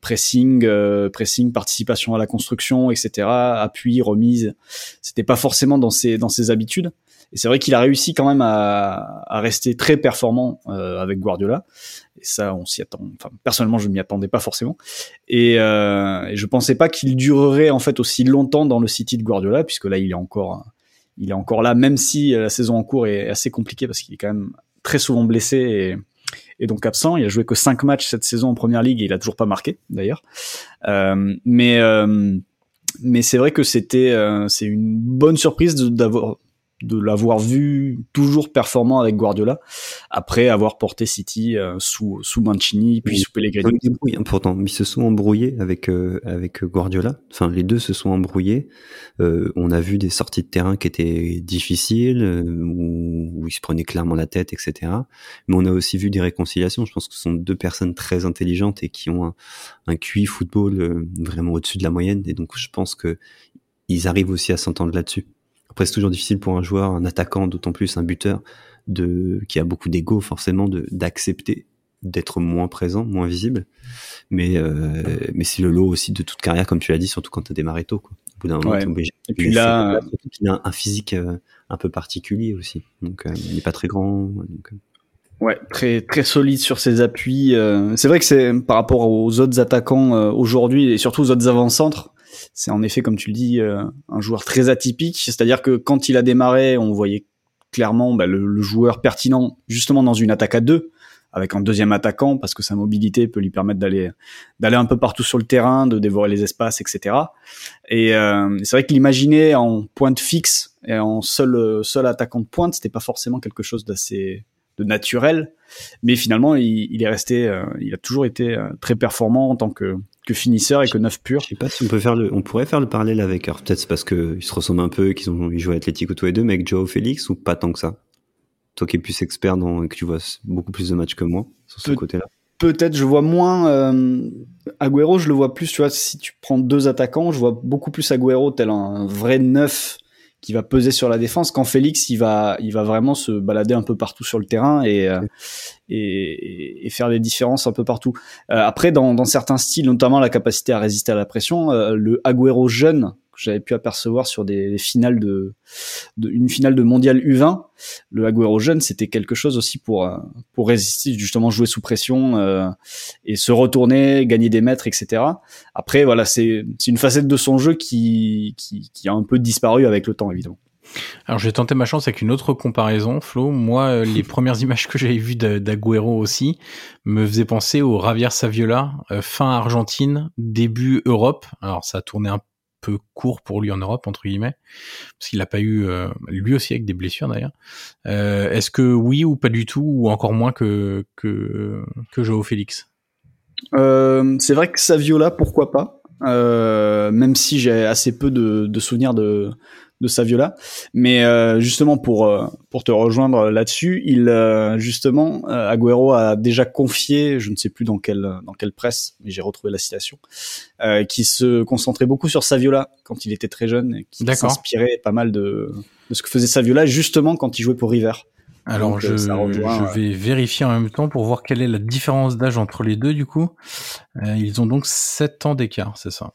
pressing, euh, pressing, participation à la construction, etc., appui, remise. C'était pas forcément dans ses dans ses habitudes. Et c'est vrai qu'il a réussi quand même à, à rester très performant euh, avec Guardiola. Et ça, on s'y attend. Enfin, personnellement, je m'y attendais pas forcément. Et, euh, et je pensais pas qu'il durerait en fait aussi longtemps dans le City de Guardiola, puisque là, il est encore, il est encore là, même si la saison en cours est assez compliquée parce qu'il est quand même très souvent blessé et donc absent. Il a joué que cinq matchs cette saison en première ligue et il a toujours pas marqué d'ailleurs. Euh, mais euh, mais c'est vrai que c'était euh, c'est une bonne surprise d'avoir de l'avoir vu toujours performant avec Guardiola après avoir porté City euh, sous sous Mancini puis sous Pellegrini. Ils, hein, pourtant, ils se sont embrouillés avec euh, avec Guardiola. Enfin, les deux se sont embrouillés. Euh, on a vu des sorties de terrain qui étaient difficiles, euh, où, où, ils se prenaient clairement la tête, etc. Mais on a aussi vu des réconciliations. Je pense que ce sont deux personnes très intelligentes et qui ont un, un QI football vraiment au-dessus de la moyenne. Et donc, je pense que ils arrivent aussi à s'entendre là-dessus. Après, c'est toujours difficile pour un joueur, un attaquant, d'autant plus un buteur, de qui a beaucoup d'ego forcément, de d'accepter d'être moins présent, moins visible. Mais euh, mais c'est le lot aussi de toute carrière, comme tu l'as dit, surtout quand tu as démarré tôt. Quoi. Au bout d'un moment, ouais. obligé. Et puis là, il a un physique euh, un peu particulier aussi. Donc euh, il n'est pas très grand. Donc, Ouais, très très solide sur ses appuis. Euh, c'est vrai que c'est par rapport aux autres attaquants euh, aujourd'hui et surtout aux autres avant-centres, c'est en effet comme tu le dis euh, un joueur très atypique. C'est-à-dire que quand il a démarré, on voyait clairement bah, le, le, joueur pertinent justement dans une attaque à deux avec un deuxième attaquant parce que sa mobilité peut lui permettre d'aller d'aller un peu partout sur le terrain, de dévorer les espaces, etc. Et euh, c'est vrai que l'imaginer en pointe fixe et en seul seul attaquant de pointe, c'était pas forcément quelque chose d'assez de naturel, mais finalement il, il est resté, euh, il a toujours été euh, très performant en tant que, que finisseur et que neuf pur. Je sais pas si on peut faire le, on pourrait faire le parallèle avec, alors peut-être c'est parce que ils se ressemblent un peu, qu'ils ont ils jouent à Atlético tous les deux, mais avec Joao Félix ou pas tant que ça? Toi qui es plus expert dans, que tu vois beaucoup plus de matchs que moi sur ce Pe côté-là. Peut-être je vois moins euh, Agüero, je le vois plus, tu vois, si tu prends deux attaquants, je vois beaucoup plus Agüero tel un vrai neuf qui va peser sur la défense quand Félix il va il va vraiment se balader un peu partout sur le terrain et euh, et, et, faire des différences un peu partout. Euh, après dans, dans certains styles, notamment la capacité à résister à la pression, euh, le Agüero jeune j'avais pu apercevoir sur des, finales de, une finale de mondial U20, le Agüero jeune, c'était quelque chose aussi pour euh, pour résister justement jouer sous pression euh, et se retourner, gagner des mètres, etc. Après voilà, c'est une facette de son jeu qui, qui qui a un peu disparu avec le temps évidemment. Alors j'ai tenté ma chance avec une autre comparaison, Flo. Moi, euh, les premières images que j'avais vues d'Aguero aussi me faisaient penser au Javier Saviola, euh, fin Argentine, début Europe. Alors ça a tourné un peu court pour lui en Europe entre guillemets, parce qu'il n'a pas eu, euh, lui aussi avec des blessures d'ailleurs. Est-ce que oui ou pas du tout, ou encore moins que que que Joao Félix? C'est vrai que Saviola, pourquoi pas? même si j'ai assez peu de, de souvenirs de, de Saviola. Mais euh, justement pour euh, pour te rejoindre là-dessus, il euh, justement Agüero a déjà confié, je ne sais plus dans quelle dans quelle presse, mais j'ai retrouvé la citation, qui se concentrait beaucoup sur Saviola quand il était très jeune, et qui s'inspirait pas mal de de ce que faisait Saviola justement quand il jouait pour River. Alors je, je, vais vérifier en même temps pour voir quelle est la différence d'âge entre les deux du coup. ils ont donc 7 ans d'écart, c'est ça?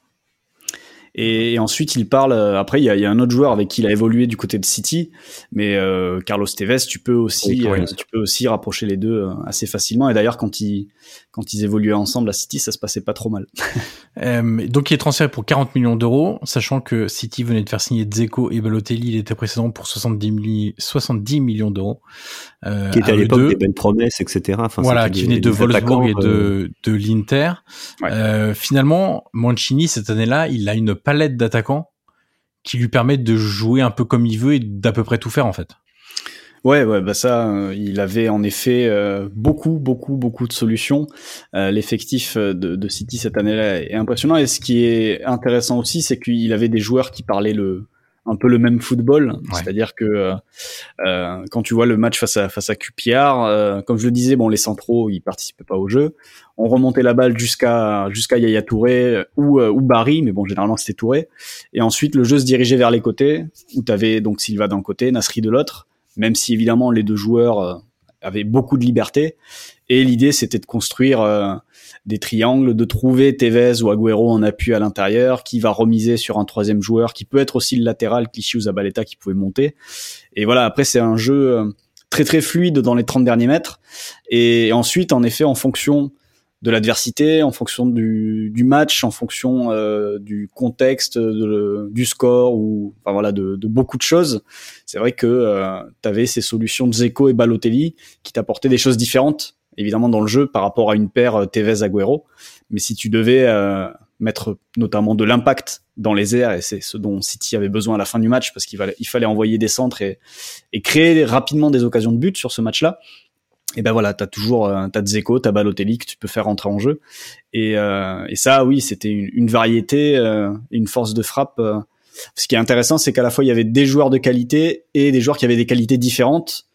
Et, ensuite, il parle. Euh, après, il y a, y a, un autre joueur avec qui il a évolué du côté de City, mais euh, Carlos Tevez, tu peux aussi, euh, tu peux aussi rapprocher les deux euh, assez facilement. Et d'ailleurs, quand ils quand ils évoluaient ensemble à City, ça se passait pas trop mal. euh, donc, il est transféré pour 40 millions d'euros, sachant que City venait de faire signer Dzeko et Balotelli. Il était précédent pour 70, 70 millions d'euros. Euh, qui était à, l'époque des belles promesses, etc. Enfin, voilà, qui venait de Wolfsburg et de, de l'Inter. Ouais. finalement, Mancini cette année-là, il a une palette d'attaquants qui lui permettent de jouer un peu comme il veut et d'à peu près tout faire en fait. Ouais, ouais, bah ça, euh, il avait en effet euh, beaucoup, beaucoup, beaucoup de solutions. Euh, l'effectif de, de, City cette année-là est impressionnant. Et ce qui est intéressant aussi, c'est qu'il avait des joueurs qui parlaient le, un peu le même football, c'est-à-dire que euh, euh, quand tu vois le match face à face à QPR, euh, comme je le disais, bon les centraux ils participaient pas au jeu, on remontait la balle jusqu'à jusqu'à Yaya Touré ou ou Barry, mais bon généralement c'était Touré, et ensuite le jeu se dirigeait vers les côtés où tu avais donc Silva d'un côté, Nasri de l'autre, même si évidemment les deux joueurs avaient beaucoup de liberté, et l'idée c'était de construire des triangles, de trouver Tevez ou Agüero en appui à l'intérieur, qui va remiser sur un troisième joueur, qui peut être aussi le latéral, Clichy ou Zabaleta, qui pouvait monter. Et voilà, après c'est un jeu euh, très très fluide dans les 30 derniers mètres. Et ensuite, en effet, en fonction de l'adversité, en fonction du, du, match, en fonction euh, du contexte, du score ou enfin voilà de, de beaucoup de choses. C'est vrai que euh, tu avais ces solutions de Zeko et Balotelli qui t'apportaient des choses différentes évidemment dans le jeu par rapport à une paire euh, Tevez Agüero. Mais si tu devais euh, mettre notamment de l'impact dans les airs, et c'est ce dont City avait besoin à la fin du match, parce qu'il fallait, il fallait envoyer des centres et, et créer rapidement des occasions de but sur ce match-là. Et ben voilà, t'as toujours euh, t'as Dzeko, t'as Balotelli que tu peux faire rentrer en jeu. Et, euh, et ça, oui, c'était une, une, variété, euh, une force de frappe. Ce qui est intéressant, c'est qu'à la fois il y avait des joueurs de qualité et des joueurs qui avaient des qualités différentes euh,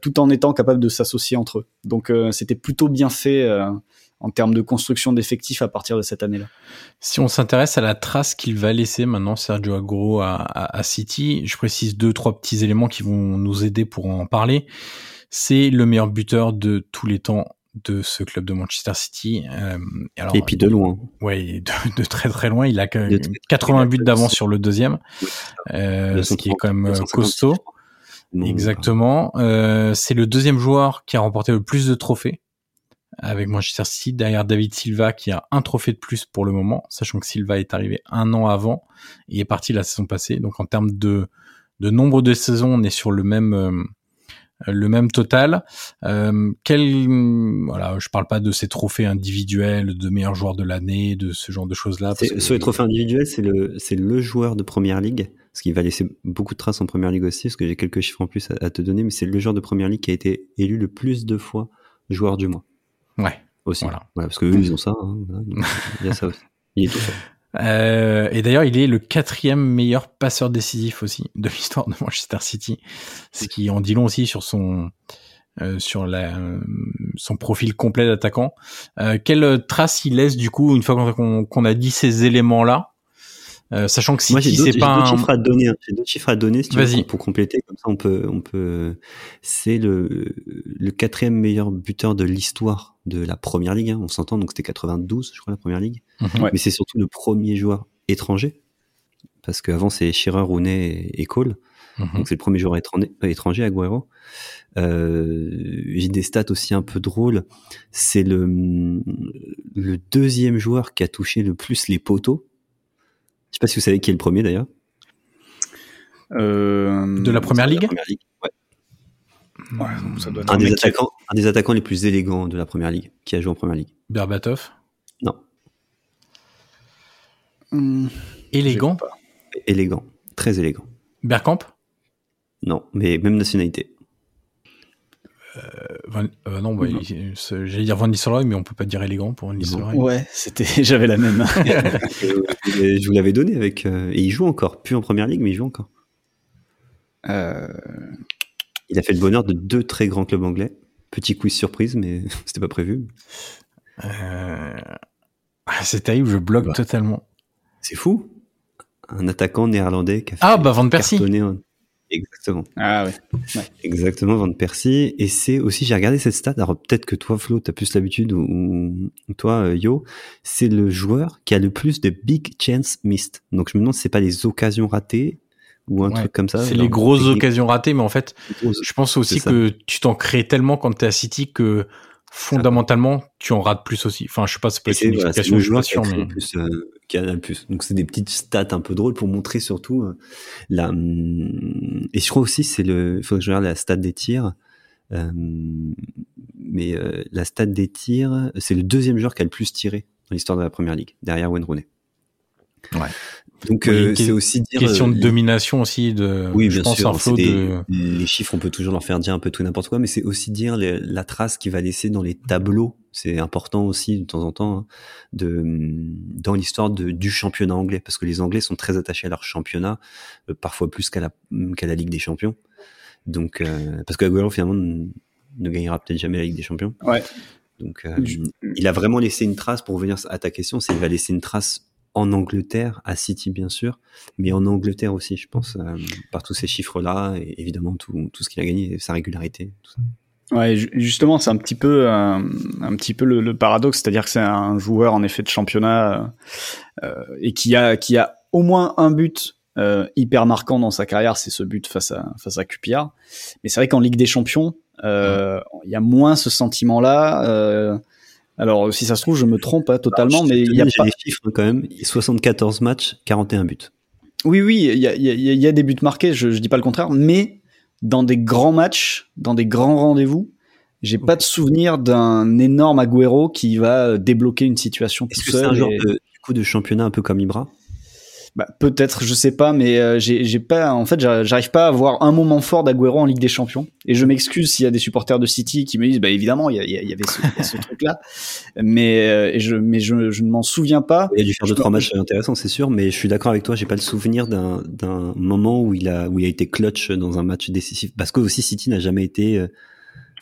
tout en étant capable de s'associer entre eux. Donc euh, c'était plutôt bien fait euh, en termes de construction d'effectifs à partir de cette année-là. Si on s'intéresse à la trace qu'il va laisser maintenant Sergio Agüero à, à, City, je précise deux trois petits éléments qui vont nous aider pour en parler. C'est le meilleur buteur de tous les temps de ce club de Manchester City. Euh, alors, et puis de loin. Ouais, de, de, très très loin. Il a 80 buts d'avance sur le deuxième, euh, ce qui est quand même costaud. Exactement. Euh, c'est le deuxième joueur qui a remporté le plus de trophées avec Manchester City derrière David Silva qui a un trophée de plus pour le moment, sachant que Silva est arrivé un an avant et est parti la saison passée. Donc en termes de, de nombre de saisons, on est sur le même euh, le même total. Euh, quel voilà, je parle pas de ces trophées individuels, de meilleur joueur de l'année, de ce genre de choses là. Sur les trophées individuels, c'est le c'est le joueur de première ligue parce qu'il va laisser beaucoup de traces en première ligue aussi, parce que j'ai quelques chiffres en plus à, te donner, mais c'est le joueur de première ligue qui a été élu le plus de fois joueur du mois. Ouais. Aussi. Voilà. parce que eux, ils ont ça. Hein, il y a ça aussi. Il est tout Euh, et d'ailleurs, il est le quatrième meilleur passeur décisif aussi de l'histoire de Manchester City, ce qui en dit long aussi sur son euh, sur la, son profil complet d'attaquant. Euh, quelle trace il laisse du coup une fois qu'on a dit ces éléments là euh, sachant que si c'est pas un... chiffres à donner, hein. j'ai d'autres chiffres à donner si tu veux, pour, compléter comme ça on peut on peut c'est le le quatrième meilleur buteur de l'histoire de la première ligue hein. on s'entend donc c'était 92 je crois la première ligue mhm. mais c'est surtout le premier joueur étranger parce qu'avant c'est Shearer, Rooney et Cole. Mhm. Donc c'est le premier joueur étranger, étranger Agüero. Euh, J'ai des stats aussi un peu drôles. C'est le, le deuxième joueur qui a touché le plus les poteaux. Je sais pas si vous savez qui est le premier d'ailleurs. Euh, De la première ligue, Première ligue. Ouais. ouais, ça doit être Un, des attaquants, un des attaquants les plus élégants de la première ligue, qui a joué en première ligue. Berbatov. Non, Hmm, Élégant. élégant, très élégant. Bergkamp. Non, mais même nationalité. Euh, Van- euh, non, bah, c'est- j'allais dire Van Nistelrooy, mais on peut pas dire élégant pour Van Nistelrooy. Ouais, c'était, j'avais la même. Euh, je vous l'avais donné avec. euh, et il joue encore, plus en première ligue, mais il joue encore. Euh, Il a fait le bonheur de deux très grands clubs anglais. Petit quiz surprise, mais c'était pas prévu. Euh, ah, c'est terrible, je bloque Bah. totalement. C'est fou. Un attaquant néerlandais qui a fait Ah, bah Van Persie. Exactement. Ah ouais. Exactement, Van Persie. Et c'est aussi, j'ai regardé cette stat. Alors peut-être que toi, Flo, t'as plus l'habitude, ou, ou toi, euh, Yo, c'est le joueur qui a le plus de big chance missed. Donc je me demande si c'est pas les occasions ratées ou un Ouais. truc comme ça. C'est les grosses technique- occasions ratées, mais en fait, grosses- je pense aussi que tu t'en crées tellement quand t'es à City que fondamentalement, tu en rates plus aussi. Enfin, je sais pas, ça peut être une voilà, explication, je suis pas sûr, mais... plus, euh, plus. Donc c'est des petites stats un peu drôles pour montrer surtout euh, la. hum, Et je crois aussi c'est le. Il faut que je regarde la stat des tirs. Euh, mais euh, la stat des tirs, c'est le deuxième joueur qui a le plus tiré dans l'histoire de la première ligue, derrière Wayne Rooney. Ouais. Donc Oui, euh, c'est aussi dire. Question de euh, domination aussi de, oui, je bien pense, sûr. un flot c'est des- de, Les chiffres, on peut toujours leur faire dire un peu tout et n'importe quoi, mais c'est aussi dire les- la trace qu'il va laisser dans les tableaux. C'est important aussi de temps en temps hein, de dans l'histoire du championnat anglais, parce que les Anglais sont très attachés à leur championnat, euh, parfois plus qu'à la qu'à la Ligue des Champions. Donc, euh, parce que Aguero finalement ne ne gagnera peut-être jamais la Ligue des Champions. Ouais. Donc, euh, Je- il a vraiment laissé une trace. Pour revenir à ta question, c'est il va laisser une trace en Angleterre, à City bien sûr, mais en Angleterre aussi, je pense, euh, par tous ces chiffres-là, et évidemment tout, tout ce qu'il a gagné, sa régularité. Tout ça. Ouais, ju- justement, c'est un petit peu, euh, un petit peu le, le paradoxe, c'est-à-dire que c'est un joueur en effet de championnat euh, et qui a, qui a au moins un but euh, hyper marquant dans sa carrière, c'est ce but face à face à QPR. Mais c'est vrai qu'en Ligue des Champions, euh, il y a moins ce sentiment-là. Alors, si ça se trouve, je me trompe pas totalement, Alors, je mais il y a pas. les chiffres quand même. 74 matchs, 41 buts. Oui, oui, il y a, il y, a, il y a des buts marqués, je, je dis pas le contraire, mais dans des grands matchs, dans des grands rendez-vous, j'ai pas de souvenir d'un énorme Agüero qui va débloquer une situation Est-ce tout que c'est un genre de, du coup de championnat un peu comme Ibra? Bah, peut-être, je sais pas, mais euh, j'ai pas, en fait, j'arrive pas à avoir un moment fort d'Agüero en Ligue des Champions. Et je m'excuse s'il y a des supporters de City qui me disent, bah évidemment, il y, y y avait ce, y truc-là, mais euh, et je, mais je, je ne m'en souviens pas. Il a dû faire deux trois matchs intéressants, c'est sûr, mais je suis d'accord avec toi. J'ai pas le souvenir d'un d'un moment où il a où il a été clutch dans un match décisif. Parce que aussi City n'a jamais été euh,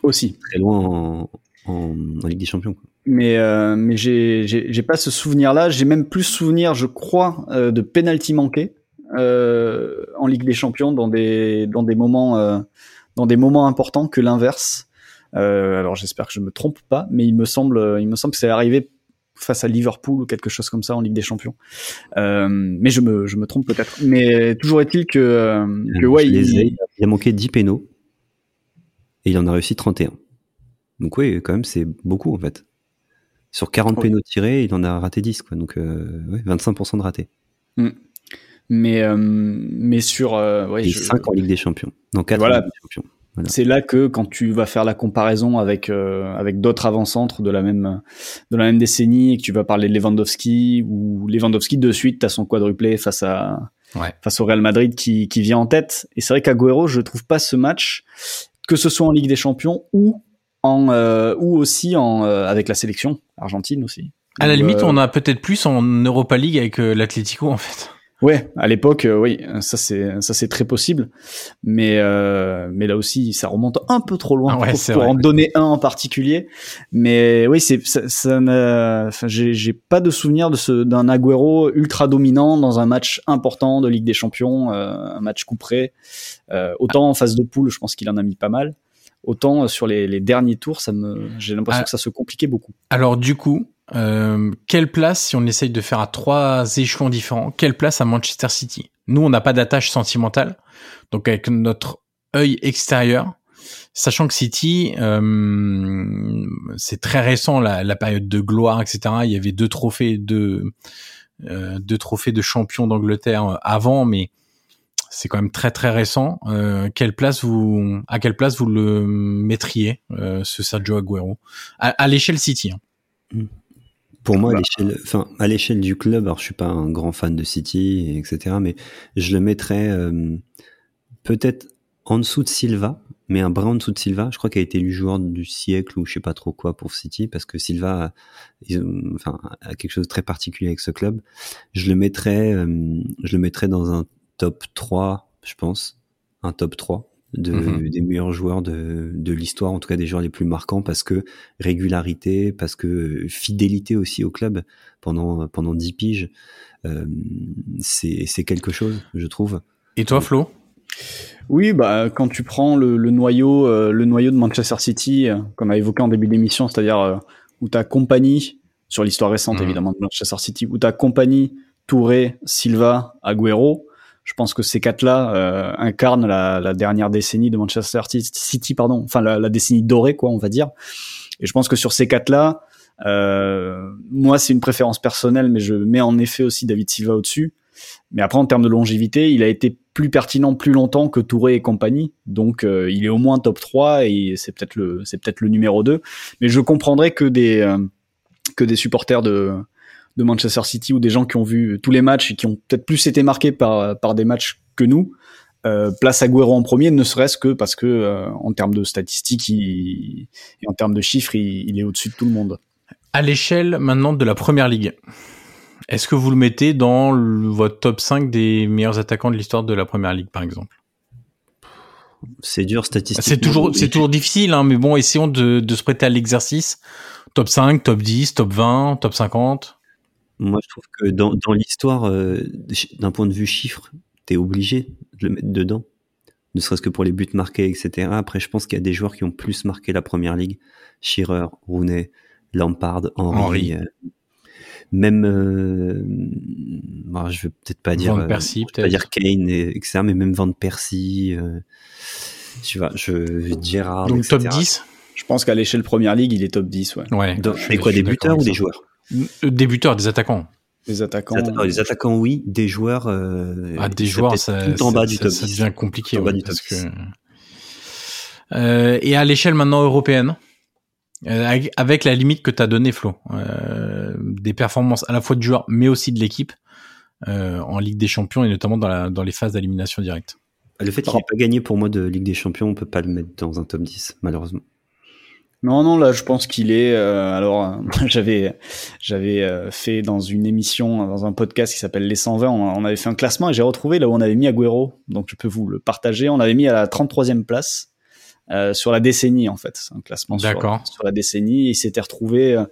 Aussi. très loin en, en, en Ligue des Champions. quoi. Mais euh, mais j'ai j'ai j'ai pas ce souvenir-là. J'ai même plus souvenir, je crois, euh, de penalty manqué euh, en Ligue des Champions dans des dans des moments euh, dans des moments importants que l'inverse. Euh, alors j'espère que je me trompe pas, mais il me semble il me semble que c'est arrivé face à Liverpool ou quelque chose comme ça en Ligue des Champions. Euh, mais je me je me trompe peut-être. Mais toujours est-il que euh, que ouais ai. il a manqué 10 pénaux et il en a réussi 31. Donc oui, quand même, c'est beaucoup en fait. Sur 40 Ouais. pénaux tirés, il en a raté 10, quoi. Donc euh, ouais, 25% de ratés. mais euh, mais sur euh, ouais, et je- 5 en Ligue des Champions. Non, 4 Voilà. en Ligue des Champions. Voilà. C'est là que quand tu vas faire la comparaison avec euh, avec d'autres avant-centres de la même de la même décennie et que tu vas parler de Lewandowski ou Lewandowski de suite t'as son quadruplé face à Ouais. face au Real Madrid qui qui vient en tête et c'est vrai qu'Aguero je trouve pas ce match que ce soit en Ligue des Champions ou en euh, ou aussi en euh, avec la sélection argentine aussi. À la limite, euh, on a peut-être plus en Europa League avec euh, l'Atlético, en fait. Ouais, à l'époque, euh, oui, ça c'est ça c'est très possible, mais euh, mais là aussi ça remonte un peu trop loin Ah ouais, pour, en donner un en particulier. Mais oui, c'est ça, ça enfin, j'ai j'ai pas de souvenir de ce d'un Agüero ultra dominant dans un match important de Ligue des Champions, euh, un match couperé. Euh, autant en phase de poule, je pense qu'il en a mis pas mal. Autant euh, sur les, les derniers tours, ça me j'ai l'impression Ah. que ça se compliquait beaucoup. Alors, du coup, euh, quelle place, si on essaye de faire à trois échelons différents, quelle place à Manchester City? Nous, on n'a pas d'attache sentimentale. Donc avec notre œil extérieur, sachant que City, euh, c'est très récent la, la, période de gloire, etc. Il y avait deux trophées, deux, euh, deux trophées de champion d'Angleterre avant, mais c'est quand même très très récent. Euh, quelle place vous, à quelle place vous le mettriez, euh, ce Sergio Aguero, à, à l'échelle City hein. Hmm. Pour moi, à l'échelle, enfin, à l'échelle du club, alors je suis pas un grand fan de City, etc., mais je le mettrais euh, peut-être en dessous de Silva, mais un brin en dessous de Silva. Je crois qu'il a été élu joueur du siècle ou je sais pas trop quoi pour City, parce que Silva, a, enfin, a quelque chose de très particulier avec ce club. Je le mettrais, euh, je le mettrais dans un top 3, je pense, un top 3 de, mmh des meilleurs joueurs de, de l'histoire, en tout cas des joueurs les plus marquants, parce que régularité, parce que fidélité aussi au club pendant pendant 10 piges, euh, c'est quelque chose, je trouve. Et toi, Flo? Oui, bah quand tu prends le, le noyau, euh, le noyau de Manchester City, euh, comme a évoqué en début d'émission, c'est-à-dire euh, où ta compagnie sur l'histoire récente mmh. évidemment de Manchester City, où ta compagnie Touré, Silva, Agüero, je pense que ces quatre-là euh, incarnent la, la, dernière décennie de Manchester City, pardon, enfin la, la, décennie dorée, quoi, on va dire. Et je pense que sur ces quatre-là, euh, moi, c'est une préférence personnelle, mais je mets en effet aussi David Silva au-dessus. Mais après, en termes de longévité, il a été plus pertinent plus longtemps que Touré et compagnie. Donc, euh, il est au moins top 3 et c'est peut-être le, c'est peut-être le numéro 2. Mais je comprendrais que des, euh, que des supporters de, de Manchester City ou des gens qui ont vu tous les matchs et qui ont peut-être plus été marqués par, par des matchs que nous, euh, place Agüero en premier, ne serait-ce que parce que euh, en termes de statistiques et en termes de chiffres, il, il est au-dessus de tout le monde. À l'échelle maintenant de la première ligue, est-ce que vous le mettez dans le, votre top 5 des meilleurs attaquants de l'histoire de la première ligue, par exemple? C'est dur statistiquement. C'est toujours, c'est toujours difficile, hein, mais bon, essayons de, de se prêter à l'exercice. Top 5, top 10, top 20, top 50 moi, je trouve que dans, dans l'histoire, euh, d'un point de vue chiffre, t'es obligé de le mettre dedans. Ne serait-ce que pour les buts marqués, etc. Après, je pense qu'il y a des joueurs qui ont plus marqué la première ligue. Shearer, Rooney, Lampard, Henry. Henry. Euh, même, euh, bah, je veux peut-être pas dire, Van Persie, peut-être pas dire Kane, et, etc. Mais même Van Persie, euh, tu vois, je, Gérard. Donc etc. top 10 Je pense qu'à l'échelle première ligue, il est top 10, ouais. ouais Donc, et quoi, des buteurs ou des joueurs? Des buteurs, des attaquants. Des attaquants. Des attaquants, des attaquants oui. Des joueurs. Euh, ah, des joueurs, ça, tout en bas du ça, top ça 10. devient compliqué. Ouais, parce que... euh, et à l'échelle maintenant européenne, euh, avec la limite que tu as donnée, Flo, euh, des performances à la fois du joueur, mais aussi de l'équipe euh, en Ligue des Champions et notamment dans, la, dans les phases d'élimination directe. Le fait qu'il n'ait pas gagné pour moi de Ligue des Champions, on peut pas le mettre dans un top 10, malheureusement. Non, non, là, je pense qu'il est. Euh, alors, j'avais, j'avais euh, fait dans une émission, dans un podcast qui s'appelle Les 120, on, on, avait fait un classement et j'ai retrouvé là où on avait mis Agüero. Donc, je peux vous le partager. On avait mis à la 33e place euh, sur la décennie, en fait. C'est un classement sur, sur, la décennie. Il s'était retrouvé. euh,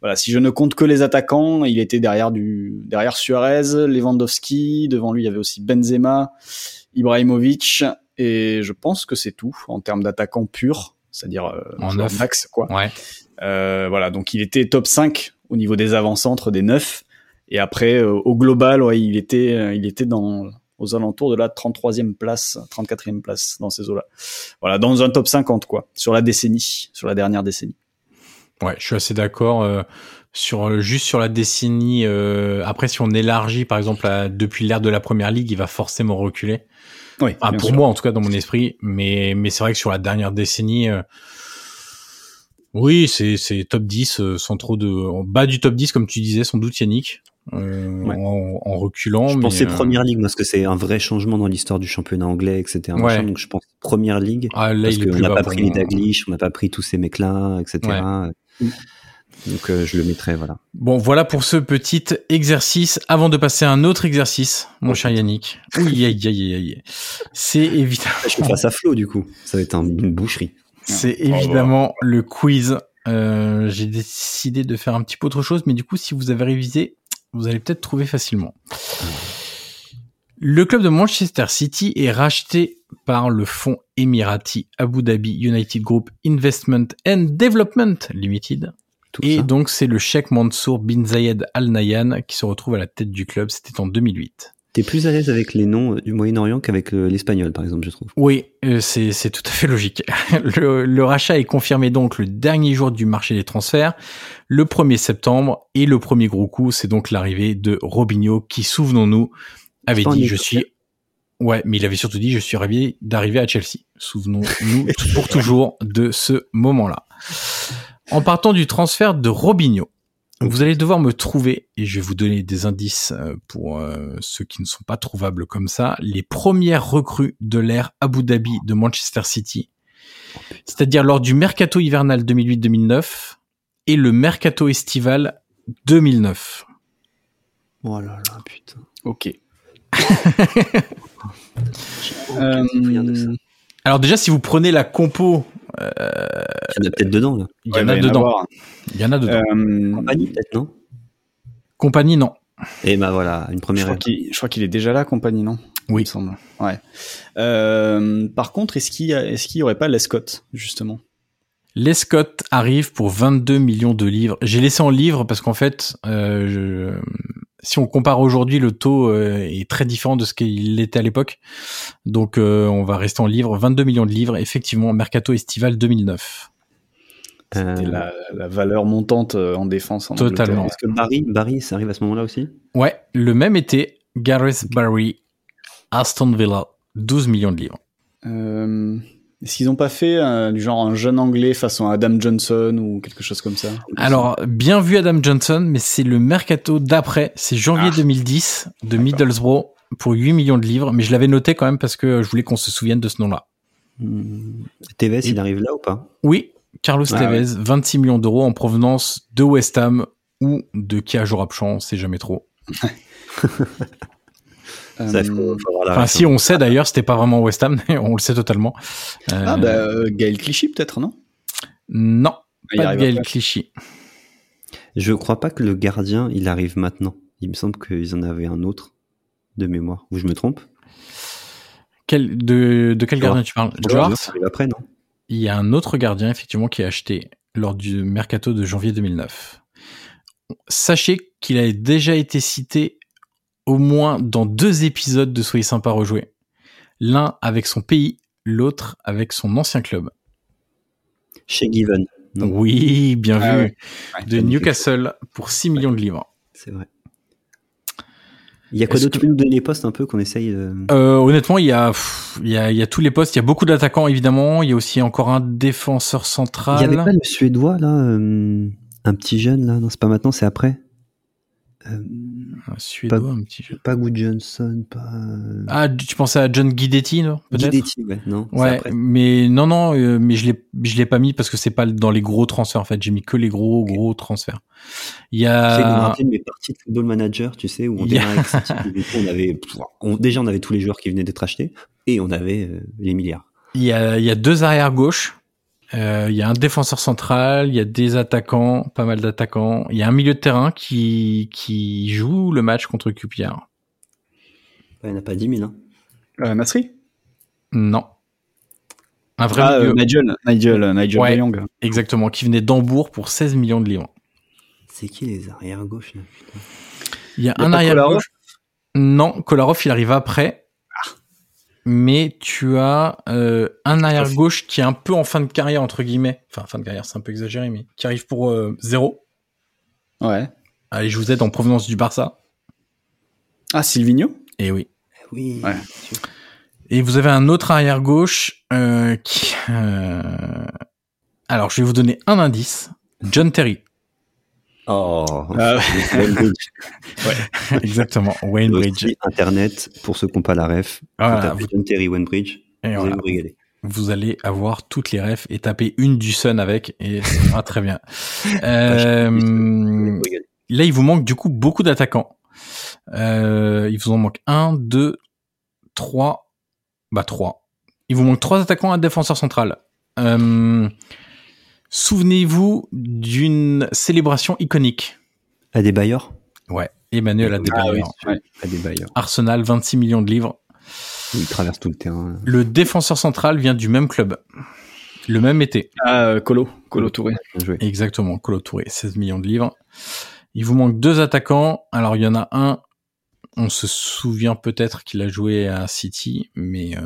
voilà, si je ne compte que les attaquants, il était derrière du, derrière Suarez, Lewandowski. Devant lui, il y avait aussi Benzema, Ibrahimovic. Et je pense que c'est tout en termes d'attaquants purs c'est-à-dire euh, en neuf. max quoi. Ouais. Euh, voilà, donc il était top 5 au niveau des avant-centres des neuf et après euh, au global, ouais, il était euh, il était dans aux alentours de la 33e place, 34e place dans ces eaux-là. Voilà, dans un top 50 quoi, sur la décennie, sur la dernière décennie. Ouais, je suis assez d'accord euh, sur juste sur la décennie après si on élargit par exemple à, depuis l'ère de la première ligue, il va forcément reculer. Oui, ah, pour sûr. moi, en tout cas, dans mon esprit. Mais, mais c'est vrai que sur la dernière décennie, euh, oui, c'est, c'est top 10, euh, sans trop de, en bas du top 10, comme tu disais, sans doute Yannick, euh, ouais. en, en, reculant. Je mais, pensais Première Ligue, parce que c'est un vrai changement dans l'histoire du championnat anglais, etc. Ouais. Donc je pense Première Ligue, ah, là, parce qu'on n'a pas pris les Daglish, on n'a pas pris tous ces mecs-là, etc. Ouais. Donc euh, je le mettrai, voilà. Bon, voilà pour ce petit exercice. Avant de passer à un autre exercice, mon cher Yannick. Oui, aïe, aïe, aïe. C'est évidemment. Je suis face à du coup. Ça va être un, une boucherie. C'est évidemment le quiz. Euh, J'ai décidé de faire un petit peu autre chose, mais du coup, si vous avez révisé, vous allez peut-être trouver facilement. Le club de Manchester City est racheté par le fonds émirati Abu Dhabi United Group Investment and Development Limited. Tout et ça. donc c'est le Sheikh Mansour bin Zayed Al Nahyan qui se retrouve à la tête du club. C'était en 2008. T'es plus à l'aise avec les noms du Moyen-Orient qu'avec euh, l'espagnol, par exemple, je trouve. Oui, euh, c'est tout à fait logique. Le, le rachat est confirmé donc le dernier jour du marché des transferts, le 1er septembre, et le premier gros coup, c'est donc l'arrivée de Robinho, qui, souvenons-nous, avait dit je suis Ouais, mais il avait surtout dit je suis ravi d'arriver à Chelsea. Souvenons-nous pour toujours de ce moment-là. En partant du transfert de Robinho, vous allez devoir me trouver, et je vais vous donner des indices euh, pour euh, ceux qui ne sont pas trouvables comme ça, les premières recrues de l'ère Abu Dhabi de Manchester City, c'est-à-dire lors du mercato hivernal 2008-2009 et le mercato estival 2009. Oh là putain. Ok. Euh... Alors déjà, si vous prenez la compo, Il y en a peut-être dedans, là. il y Ouais, en a dedans. Il y en a dedans. Euh, Compagnie, peut-être, non? Compagnie, non. Et bah voilà, une je première. crois qu'il je crois qu'il est déjà là, compagnie, non? Il Oui. me semble. Ouais. Euh, par contre, est-ce qu'il y, a- est-ce qu'il y aurait pas Lescott, justement? Lescott arrive pour 22 millions de livres. J'ai laissé en livres parce qu'en fait, euh, je- si on compare aujourd'hui, le taux euh, est très différent de ce qu'il était à l'époque. Donc, euh, on va rester en livres. 22 millions de livres, effectivement, mercato estival 2009. C'était Euh, la, la valeur montante en défense. En Totalement. Est-ce que Barry, Barry, ça arrive à ce moment-là aussi? Ouais, le même été, Gareth Barry, Aston Villa, 12 millions de livres. Euh, est-ce qu'ils n'ont pas fait euh, du genre un jeune anglais façon Adam Johnson ou quelque chose comme ça? Alors, bien vu Adam Johnson, mais c'est le mercato d'après. C'est janvier Ah. 2010 de Middlesbrough pour 8 millions de livres. Mais je l'avais noté quand même parce que je voulais qu'on se souvienne de ce nom-là. Hmm. Tevez, Et- il arrive là ou pas? Oui, Carlos Ah Tevez, 26 millions d'euros en provenance de West Ham ou de Kia Jorapchan, c'est jamais trop. Euh, Ça, faut, faut avoir la Enfin, si on sait d'ailleurs, c'était pas vraiment West Ham, mais on le sait totalement. Euh, Ah bah euh, Gaël Clichy peut-être non? Non, Ah, il pas Gaël. Clichy. Je crois pas que le gardien, il arrive maintenant. Il me semble qu'ils en avaient un autre de mémoire. Ou je me trompe? Quel, de, de quel gardien tu parles? Après, non? Il y a un autre gardien, effectivement, qui a acheté lors du mercato de janvier 2009. Sachez qu'il a déjà été cité au moins dans deux épisodes de Soyez sympa rejouer. L'un avec son pays, l'autre avec son ancien club. Chez Given. Non, Oui, bien Ah vu. ouais. De Newcastle pour 6 millions de livres. c'est vrai. Il y a quoi d'autre? que- Tu peux nous donner les postes un peu qu'on essaye de... Euh, honnêtement, il y a, pff, il y a, il y a tous les postes. Il y a beaucoup d'attaquants évidemment. Il y a aussi encore un défenseur Il y central. avait pas le Suédois, là euh, Un petit jeune, là Non, c'est pas maintenant, c'est après Euh, Un Suédois, un petit jeu. Pas Good Johnson, pas... euh, Ah, tu pensais à John Guidetti, non. Guidetti, ouais, non c'est Ouais, mais non, non, euh, mais je l'ai, je l'ai pas mis parce que c'est pas dans les gros transferts. En fait, j'ai mis que les gros, gros transferts. Il y a, rappeler de mes parties de football manager, tu sais, où on démarrait avec avait, on- déjà on avait tous les joueurs qui venaient d'être achetés et on avait euh, les milliards. il y a, il y a deux arrières gauche. Euh, il y a un défenseur central, il y a des attaquants, pas mal d'attaquants. Il y a un milieu de terrain qui, qui joue le match contre QPR. Ouais, il n'y en a pas 10 000. Hein. Euh, Nasri? Non. Un vrai Ah, milieu. euh, Nigel, Nigel, Nigel Ouais. de Jong. Exactement, qui venait d'Hambourg pour 16 millions de livres. C'est qui les arrières gauche là? Il y a Y a un arrière gauche. Non, Kolarov, il arrive après. Mais tu as euh, un arrière gauche qui est un peu en fin de carrière entre guillemets. Enfin, fin de carrière, c'est un peu exagéré, mais qui arrive pour euh, zéro. Ouais. Allez, je vous aide en provenance du Barça. Ah, Silvino Et oui. Oui. Ouais. Et vous avez un autre arrière gauche euh, qui. euh, Alors, je vais vous donner un indice. John Terry. Oh, Ah Wayne Bridge. Exactement. Wayne Bridge. Internet, pour ceux qui n'ont pas la ref, Voilà, vous tapez John Terry Wayne Bridge, Et vous voilà. allez vous régaler. vous allez avoir toutes les refs et taper une du Sun avec et ça ira très bien. Euh, Vous vous là, il vous manque du coup beaucoup d'attaquants. Euh, il vous en manque un, deux, trois, bah trois. Il vous manque trois attaquants, un défenseur central. Euh, Souvenez-vous d'une célébration iconique. À des bailleurs Ouais, Emmanuel Adebayor. Ah oui, ouais. À des bailleurs. Arsenal, 26 millions de livres. Il traverse tout le terrain. Le défenseur central vient du même club. Le même été. Ah, euh, Colo, Colo Touré. Exactement, Colo Touré, 16 millions de livres. Il vous manque deux attaquants. Alors, il y en a un on se souvient peut-être qu'il a joué à City, mais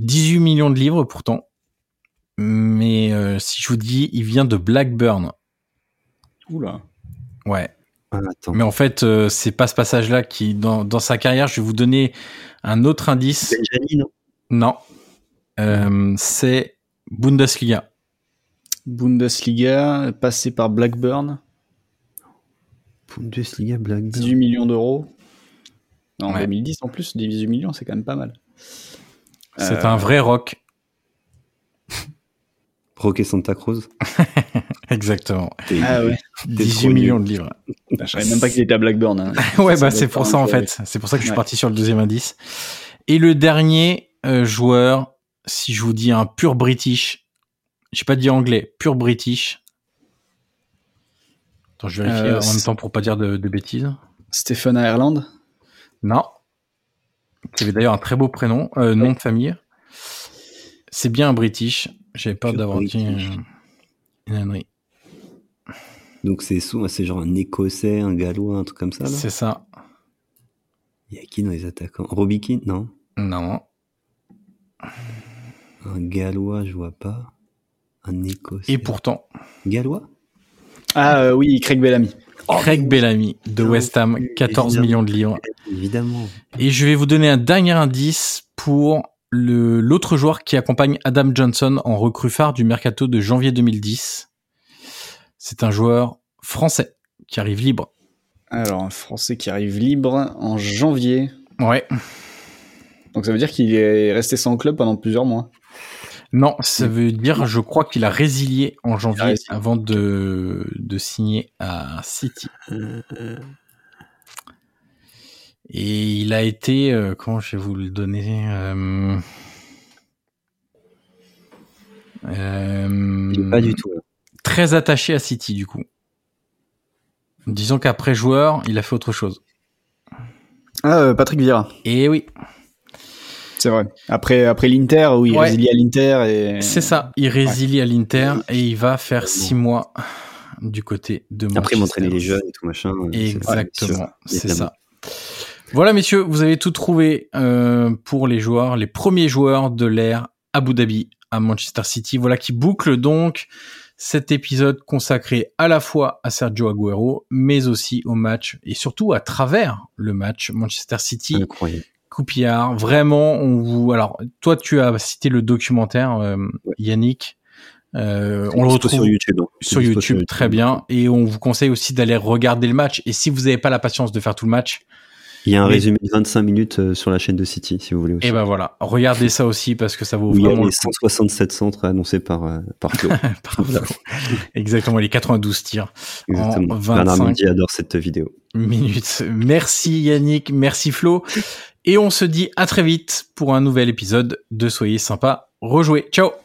18 millions de livres pourtant. Mais si je vous dis, il vient de Blackburn. Oula. Ouais. Ah, mais en fait, c'est pas ce passage-là qui, dans, dans sa carrière, je vais vous donner un autre indice. non? Non. Euh, c'est Bundesliga. Bundesliga, passé par Blackburn. Bundesliga, Blackburn. 18 millions d'euros. En 2010 en plus, 18 millions, c'est quand même pas mal. C'est un vrai rock. Rock et Santa Cruz. Exactement. Ah ouais. 18 millions de livres. Bah, je savais même pas qu'il était à Blackburn. Hein. ouais, bah c'est pour ça en fait. C'est pour ça que je suis parti sur le deuxième indice. Et le dernier euh, joueur, si je vous dis un pur British, j'ai pas dit anglais, pur British. Attends, je vérifie euh, en même temps pour pas dire de, bêtises. Stephen Ireland Non. Qui avait d'ailleurs un très beau prénom, euh, nom de famille. C'est bien un British. J'avais peur d'avoir dit une ânerie. Donc c'est c'est genre un Écossais, un Gallois, un truc comme ça. C'est ça. Il y a qui dans les attaquants? Robbie Keane, non? Non. Un Gallois, je vois pas. Un Écossais. Et pourtant. Gallois? Ah euh, oui, Craig Bellamy. Craig Bellamy de West Ham, 14 millions de livres. Évidemment. Et je vais vous donner un dernier indice pour l'autre joueur qui accompagne Adam Johnson en recrue phare du mercato de janvier 2010. C'est un joueur français qui arrive libre. Alors, un français qui arrive libre en janvier. Ouais. Donc ça veut dire qu'il est resté sans club pendant plusieurs mois. Non, ça veut dire, je crois qu'il a résilié en janvier avant de, de signer à City. Et il a été, euh, comment je vais vous le donner euh, euh, Pas du tout. Très attaché à City du coup. Disons qu'après joueur, il a fait autre chose. Ah, Patrick Vieira. Et oui. C'est vrai. Après, après l'Inter, où il résilie à l'Inter et. C'est ça. Il résilie à l'Inter et il va faire six mois du côté de Manchester. Après, m'entraîner les jeunes et tout machin. Exactement. C'est ça. Voilà, messieurs, vous avez tout trouvé euh, pour les joueurs, les premiers joueurs de l'ère Abu Dhabi à Manchester City. Voilà qui boucle donc cet épisode consacré à la fois à Sergio Aguero, mais aussi au match et surtout à travers le match Manchester City. Incroyable. Coupillard. Vraiment, on vous. Alors, toi, tu as cité le documentaire, euh, Yannick. Euh, on le retrouve sur YouTube. Sur YouTube, très bien. Et on vous conseille aussi d'aller regarder le match. Et si vous n'avez pas la patience de faire tout le match, il y a un résumé de 25 minutes euh, sur la chaîne de City, si vous voulez aussi. Et ben voilà, regardez ça aussi parce que ça vaut vraiment. Il y a les 167 centres annoncés par par Flo. Exactement, les 92 tirs Exactement. en 25 Bernard adore cette vidéo. Minutes. Merci Yannick, merci Flo. Et on se dit à très vite pour un nouvel épisode de Soyez sympa, rejouez. Ciao